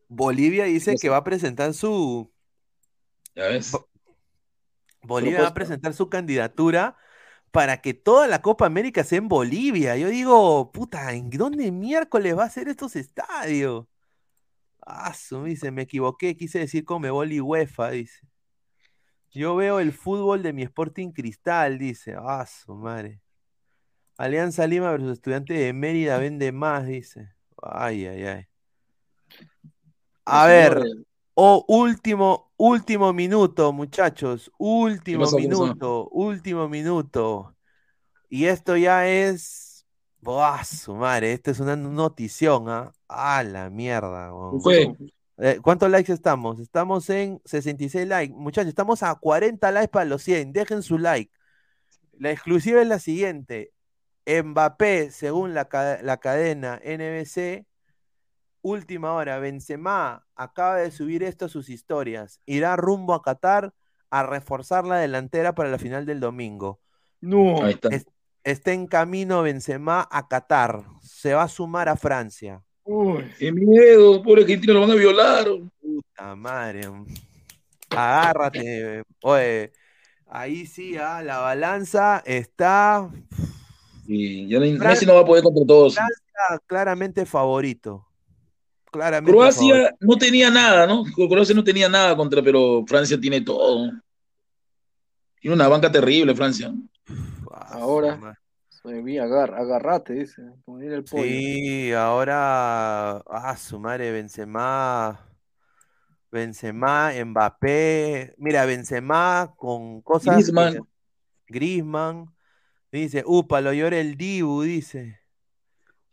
Bolivia dice que va a presentar su. Ya ves. Bolivia va a presentar su candidatura para que toda la Copa América sea en Bolivia. Yo digo, puta, ¿en dónde miércoles va a ser estos estadios? Ah, su, dice, me equivoqué, quise decir Comebol y UEFA, dice. Yo veo el fútbol de mi Sporting Cristal, dice. Ah, su madre. Alianza Lima versus Estudiantes de Mérida vende más, dice. Ay, ay, ay. A ver, oh, último, último minuto, muchachos. Último minuto, último minuto. Y esto ya es ¡Buah, su madre! Esta es una notición, ¿ah? ¡Ah, la mierda! Eh, ¿Cuántos likes estamos? Estamos en 66 likes. Muchachos, estamos a 40 likes para los 100. Dejen su like. La exclusiva es la siguiente. Mbappé, según la, la cadena NBC, última hora, Benzema acaba de subir esto a sus historias. Irá rumbo a Qatar a reforzar la delantera para la final del domingo. No. Ahí está está en camino Benzema a Qatar. Se va a sumar a Francia. Uy, qué miedo, pobre Argentina, lo van a violar. Puta madre. Agárrate. Oye, ahí sí, ah, la balanza está. Y ya Francia, no va a poder contra todos. Francia claramente favorito. Claramente Croacia no tenía nada, ¿no? Croacia no tenía nada contra, pero Francia tiene todo. Tiene una banca terrible, Francia. Ahora, agar, agarrate, dice. el Sí, ahora, ah, su madre, Benzema, Benzema, Mbappé, mira, Benzema con cosas. Griezmann. Griezmann, dice, upa, lo llora el Dibu, dice.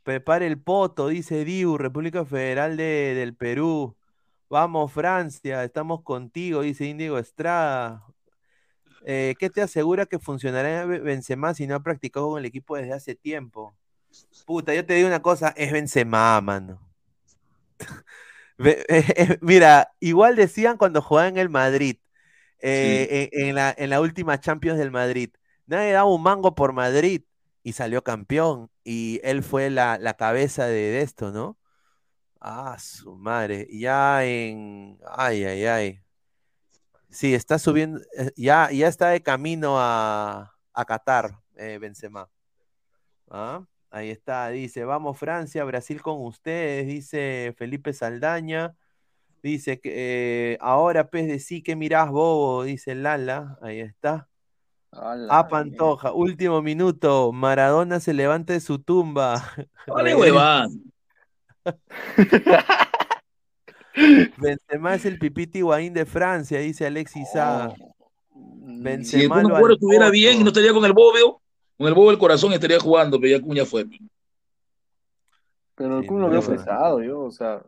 Prepare el poto, dice Dibu, República Federal de, del Perú. Vamos, Francia, estamos contigo, dice Índigo Estrada. Eh, ¿Qué te asegura que funcionará Benzema si no ha practicado con el equipo desde hace tiempo? Puta, yo te digo una cosa, es Benzema, mano. Mira, igual decían cuando jugaba en el Madrid, eh, en, en la, en la última Champions del Madrid. Nadie daba un mango por Madrid y salió campeón. Y él fue la, la cabeza de, de esto, ¿no? Ah, su madre. Ya en. Ay, ay, ay. Sí, está subiendo. eh, Ya, ya está de camino a, a Qatar, eh, Benzema. Ah, Ahí está, dice, vamos Francia, Brasil con ustedes, dice Felipe Saldaña. Dice que eh, ahora pez de sí que mirás bobo, dice Lala. Ahí está. Ala, A Pantoja, último minuto. Maradona se levanta de su tumba. Regresa. Benzema es el pipiti Higuaín de Francia, dice Alexis Sá. Mm, Benzema Si el Kun Agüero estuviera bien y no estaría con el bobeo, con el bobo del corazón estaría jugando, pero ya Cuña fue. Pero el Kun lo veo pesado, yo, o sea,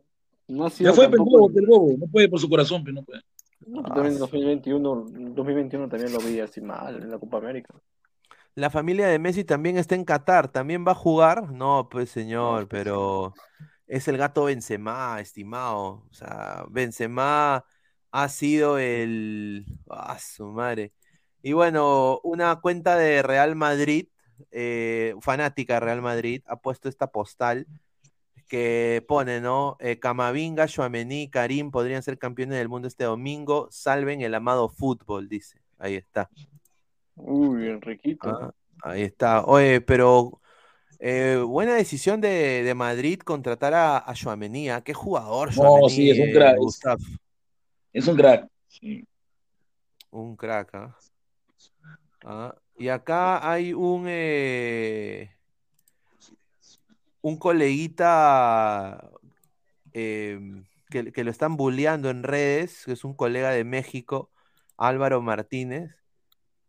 no ha sido Ya fue tampoco- bobo, el bobo, no puede por su corazón, pero no puede. No, pero también en 2021, 2021 también lo vi así mal en la Copa América. La familia de Messi también está en Qatar. ¿También va a jugar? No, pues señor, pues, pero es el gato Benzema, estimado. O sea, Benzema ha sido el... ¡Ah, su madre! Y bueno, una cuenta de Real Madrid, eh, fanática de Real Madrid, ha puesto esta postal que pone, ¿no? Eh, Camavinga, Tchouaméni, Karim podrían ser campeones del mundo este domingo. Salven el amado fútbol, dice. Ahí está. Uy, Enriquito. Ah, ahí está. Oye, pero eh, buena decisión de, de Madrid contratar a, a Tchouaméni, ¿ah? Qué jugador, No, Tchouaméni, sí, es un eh, crack, es- Gustav. Es un crack. Sí. Un crack, ¿ah? Ah, Y acá hay un eh, un coleguita eh, que, que lo están bulleando en redes, que es un colega de México, Álvaro Martínez,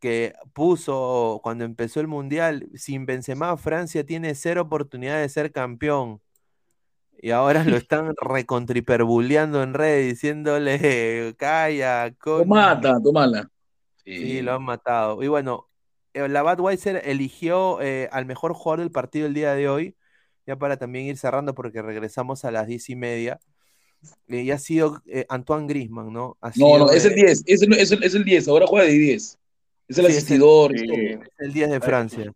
que puso cuando empezó el Mundial, sin Benzema, Francia tiene cero oportunidad de ser campeón. Y ahora lo están recontriperbulleando en redes, diciéndole, calla, mata, tómala. Sí, lo han matado. Y bueno, eh, la Budweiser eligió eh, al mejor jugador del partido el día de hoy, ya para también ir cerrando porque regresamos a las diez y media. Eh, y ha sido eh, Antoine Griezmann, ¿no? Ha No, no, sido, es el eh, 10, es el, es el, es el 10, ahora juega de 10. Es el Sí, es el- asistidor. es el 10 de Francia.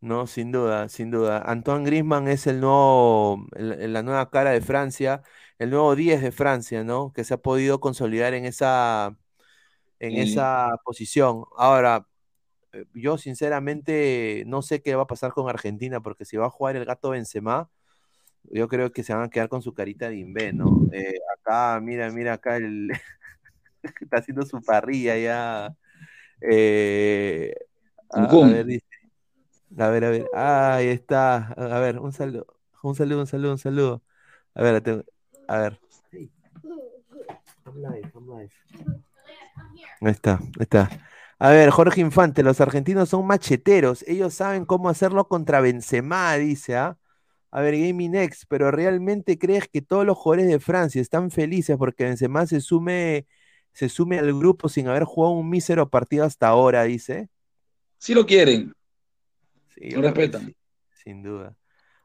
No, sin duda, sin duda. Antoine Griezmann es el nuevo, el- la nueva cara de Francia, el nuevo 10 de Francia, ¿no? Que se ha podido consolidar en esa, en Sí. esa posición. Ahora, eh, yo sinceramente no sé qué va a pasar con Argentina, porque si va a jugar el gato Benzema, yo creo que se van a quedar con su carita de Invé, ¿no? Eh, acá, mira, mira acá el está haciendo su parrilla ya. Eh, a, ver, dice. A ver, a ver. Ah, ahí está. A ver, un saludo. Un saludo, un saludo, un saludo. A ver, a ver. Ahí está, ahí está. A ver, Jorge Infante, los argentinos son macheteros. Ellos saben cómo hacerlo contra Benzema, dice, ¿ah? A ver, Gaming X, pero ¿realmente crees que todos los jugadores de Francia están felices porque Benzema se sume, se sume al grupo sin haber jugado un mísero partido hasta ahora, dice? Sí lo quieren. Sí, Lo respetan. sí, sin duda.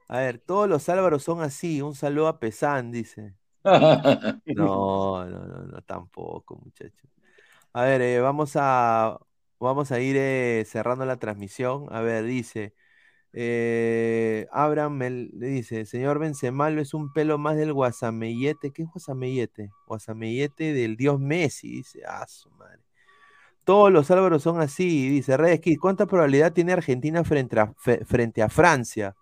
A ver, todos los Álvaros son así. Un saludo a Pesán, dice. No, no, no, no, tampoco, muchachos. A ver, eh, vamos a vamos a ir eh, cerrando la transmisión. A ver, dice eh, Abraham me le dice, señor Benzema lo es un pelo más del guasamellete. ¿Qué es guasamellete? Guasamellete del dios Messi, dice. Ah, su madre. Todos los Álvaros son así, dice Red Kid. ¿Cuánta probabilidad tiene Argentina frente a, frente a Francia?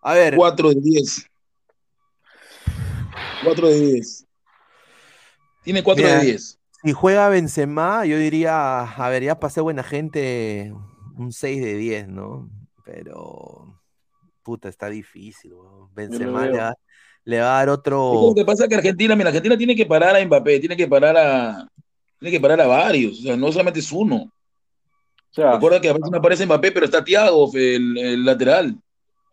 A ver, 4 de 10. 4 de 10. Tiene 4 Mira, de 10. Si juega Benzema, yo diría, a ver, ya pasé buena gente, un 6 de 10, ¿no? Pero, puta, está difícil, weón. Benzema le va, le va a dar Es otro... lo que pasa es que Argentina, mira, Argentina tiene que parar a Mbappé, tiene que parar a, tiene que parar a varios, o sea, no solamente es uno. O sea, Recuerda que a veces no aparece Mbappé, pero está Thiago, el, el lateral.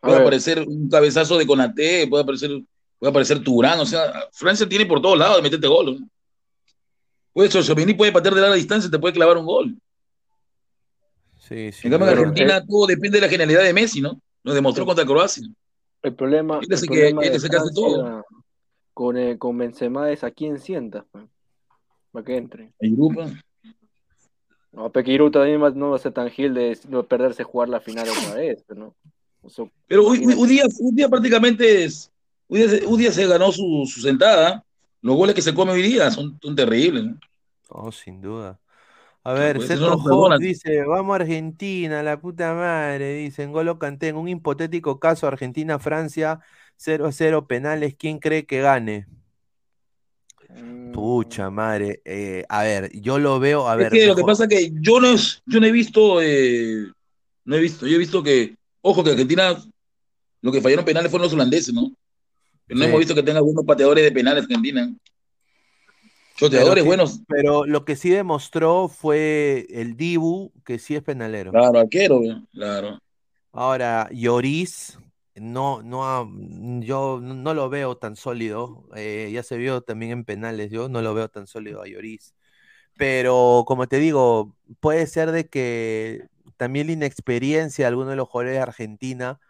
Puede aparecer un cabezazo de Konaté, puede aparecer, puede aparecer Turán, o sea, Francia tiene por todos lados de meterte gol. ¿no? Puede, Tchouaméni puede patear de larga distancia y te puede clavar un gol. Sí, sí, En cambio, en pero- Argentina todo depende de la genialidad de Messi, ¿no? Lo demostró contra Croacia. el problema, el que- problema de es el que hace todo. Con, eh, con Benzema es a quién sientas, pues, para que entre. Grupo. No, Pequiru también no va a ser tan gil de perderse jugar la final otra vez, ¿no? Pero un, día, un día prácticamente es, un día, se ganó su, su, sentada. Los goles que se come hoy día son, son terribles. ¿no? Oh, sin duda. A ver, pues, dice, vamos a Argentina, la puta madre, dice, Golo Canté, en un hipotético caso Argentina-Francia, 0 a 0 penales, ¿quién cree que gane? Pucha mm. madre, eh, a ver, yo lo veo, a ver. Que lo que pasa es que yo no, yo no he visto, eh, no he visto, yo he visto que, ojo, que Argentina, lo que fallaron penales fueron los holandeses, ¿no? Pero no hemos visto que tenga algunos pateadores de penales Argentina. Choteadores buenos. Pero lo que sí demostró fue el Dibu, que sí es penalero. Claro, arquero, claro. Ahora, Lloris, no, no, yo no lo veo tan sólido. Eh, ya se vio también en penales, yo no lo veo tan sólido a Lloris. Pero como te digo, puede ser de que también la inexperiencia de alguno de los jugadores de Argentina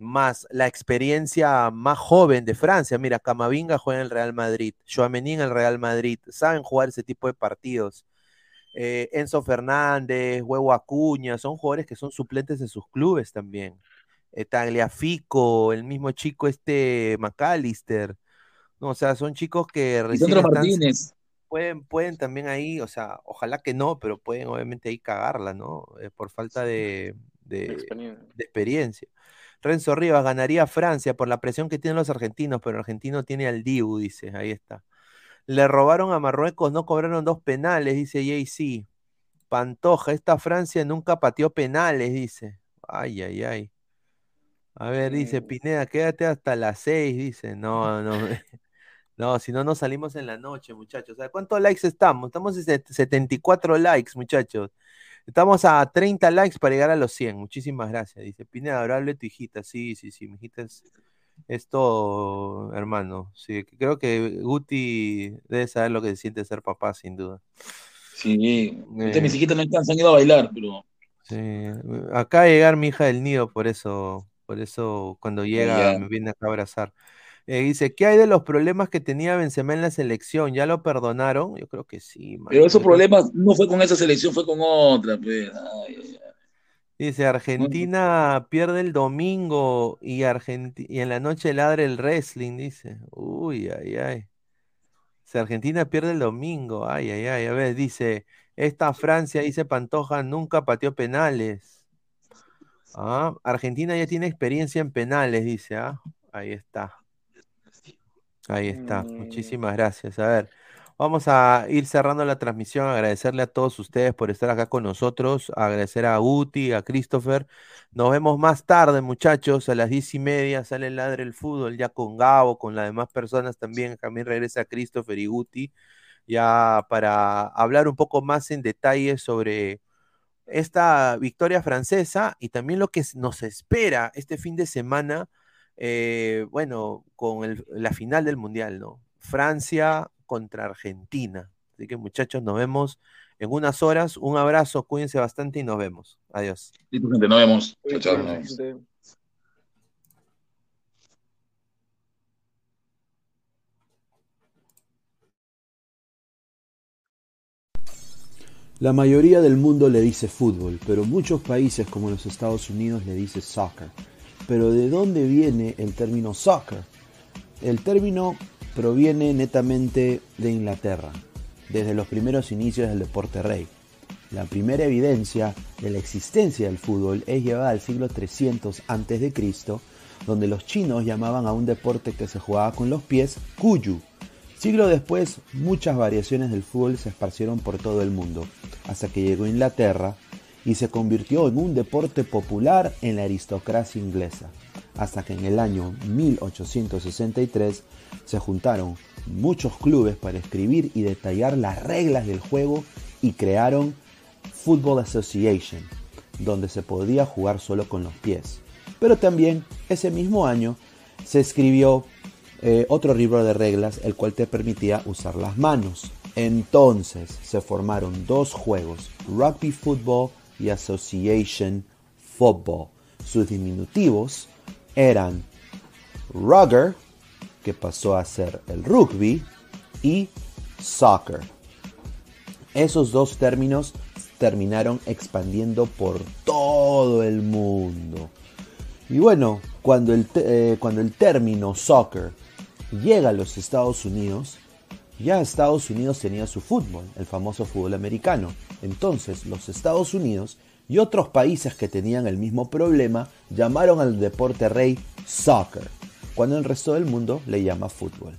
más la experiencia más joven de Francia. Mira, Camavinga juega en el Real Madrid, Joamení en el Real Madrid, saben jugar ese tipo de partidos. Eh, Enzo Fernández, Huevo Acuña, son jugadores que son suplentes de sus clubes también. Eh, Tagliafico, el mismo chico este McAllister. No, o sea, son chicos que recién Martínez. Pueden, pueden también ahí, o sea, ojalá que no, pero pueden obviamente ahí cagarla, ¿no? Eh, por falta de, de, de experiencia. Renzo Rivas ganaría Francia por la presión que tienen los argentinos, pero el argentino tiene al Dibu, dice, ahí está. Le robaron a Marruecos, no cobraron dos penales, dice JC. Pantoja, esta Francia nunca pateó penales, dice. Ay, ay, ay. A ver, dice Pineda, quédate hasta las seis, dice. No, no. No, si no, no salimos en la noche, muchachos. ¿Cuántos likes estamos? Estamos en 74 likes, muchachos. Estamos a 30 likes para llegar a los 100. Muchísimas gracias. Dice Pineda, adorable tu hijita. Sí, sí, sí. Mi hijita es, todo, hermano. Sí, creo que Guti debe saber lo que se siente ser papá, sin duda. Sí, eh, mis hijitas no están, se han ido a bailar, pero. Sí, acá llegar mi hija del nido, por eso, por eso cuando llega me viene acá a abrazar. Eh, dice, ¿qué hay de los problemas que tenía Benzema en la selección? ¿Ya lo perdonaron? Yo creo que sí. Pero esos problemas no fue con esa selección, fue con otra. Pues. Dice, Argentina pierde el domingo y, y en la noche ladra el wrestling, dice. Uy, ay, ay. Dice, Argentina pierde el domingo. Ay, ay, ay. A ver, dice, esta Francia, dice Pantoja, nunca pateó penales. Ah, Argentina ya tiene experiencia en penales, dice. Ah, ahí está. Ahí está, mm. muchísimas gracias. A ver, vamos a ir cerrando la transmisión, agradecerle a todos ustedes por estar acá con nosotros, agradecer a Guti, a Christopher. Nos vemos más tarde, muchachos, a las diez y media sale el ladre el fútbol, ya con Gabo, con las demás personas también. También regresa Christopher y Guti, ya para hablar un poco más en detalle sobre esta victoria francesa y también lo que nos espera este fin de semana eh, bueno, con la final del Mundial, ¿no? Francia contra Argentina. Así que muchachos, nos vemos en unas horas. Un abrazo, cuídense bastante y nos vemos. Adiós. Listo, gente, nos vemos. Chao, La mayoría del mundo le dice fútbol, pero muchos países como los Estados Unidos le dice soccer. Pero ¿de dónde viene el término soccer? El término proviene netamente de Inglaterra, desde los primeros inicios del deporte rey. La primera evidencia de la existencia del fútbol es llevada al siglo 300 a.C., donde los chinos llamaban a un deporte que se jugaba con los pies kuyu. Siglo después, muchas variaciones del fútbol se esparcieron por todo el mundo, hasta que llegó a Inglaterra, y se convirtió en un deporte popular en la aristocracia inglesa, hasta que en el año 1863 se juntaron muchos clubes para escribir y detallar las reglas del juego y crearon Football Association, donde se podía jugar solo con los pies. Pero también ese mismo año se escribió eh, otro libro de reglas, el cual te permitía usar las manos. Entonces se formaron dos juegos, Rugby Football y Association Football. Sus diminutivos eran rugger, que pasó a ser el rugby, y soccer. Esos dos términos terminaron expandiendo por todo el mundo. Y bueno, cuando el, eh, cuando el término soccer llega a los Estados Unidos, ya Estados Unidos tenía su fútbol, el famoso fútbol americano. Entonces los Estados Unidos y otros países que tenían el mismo problema llamaron al deporte rey soccer, cuando el resto del mundo le llama fútbol.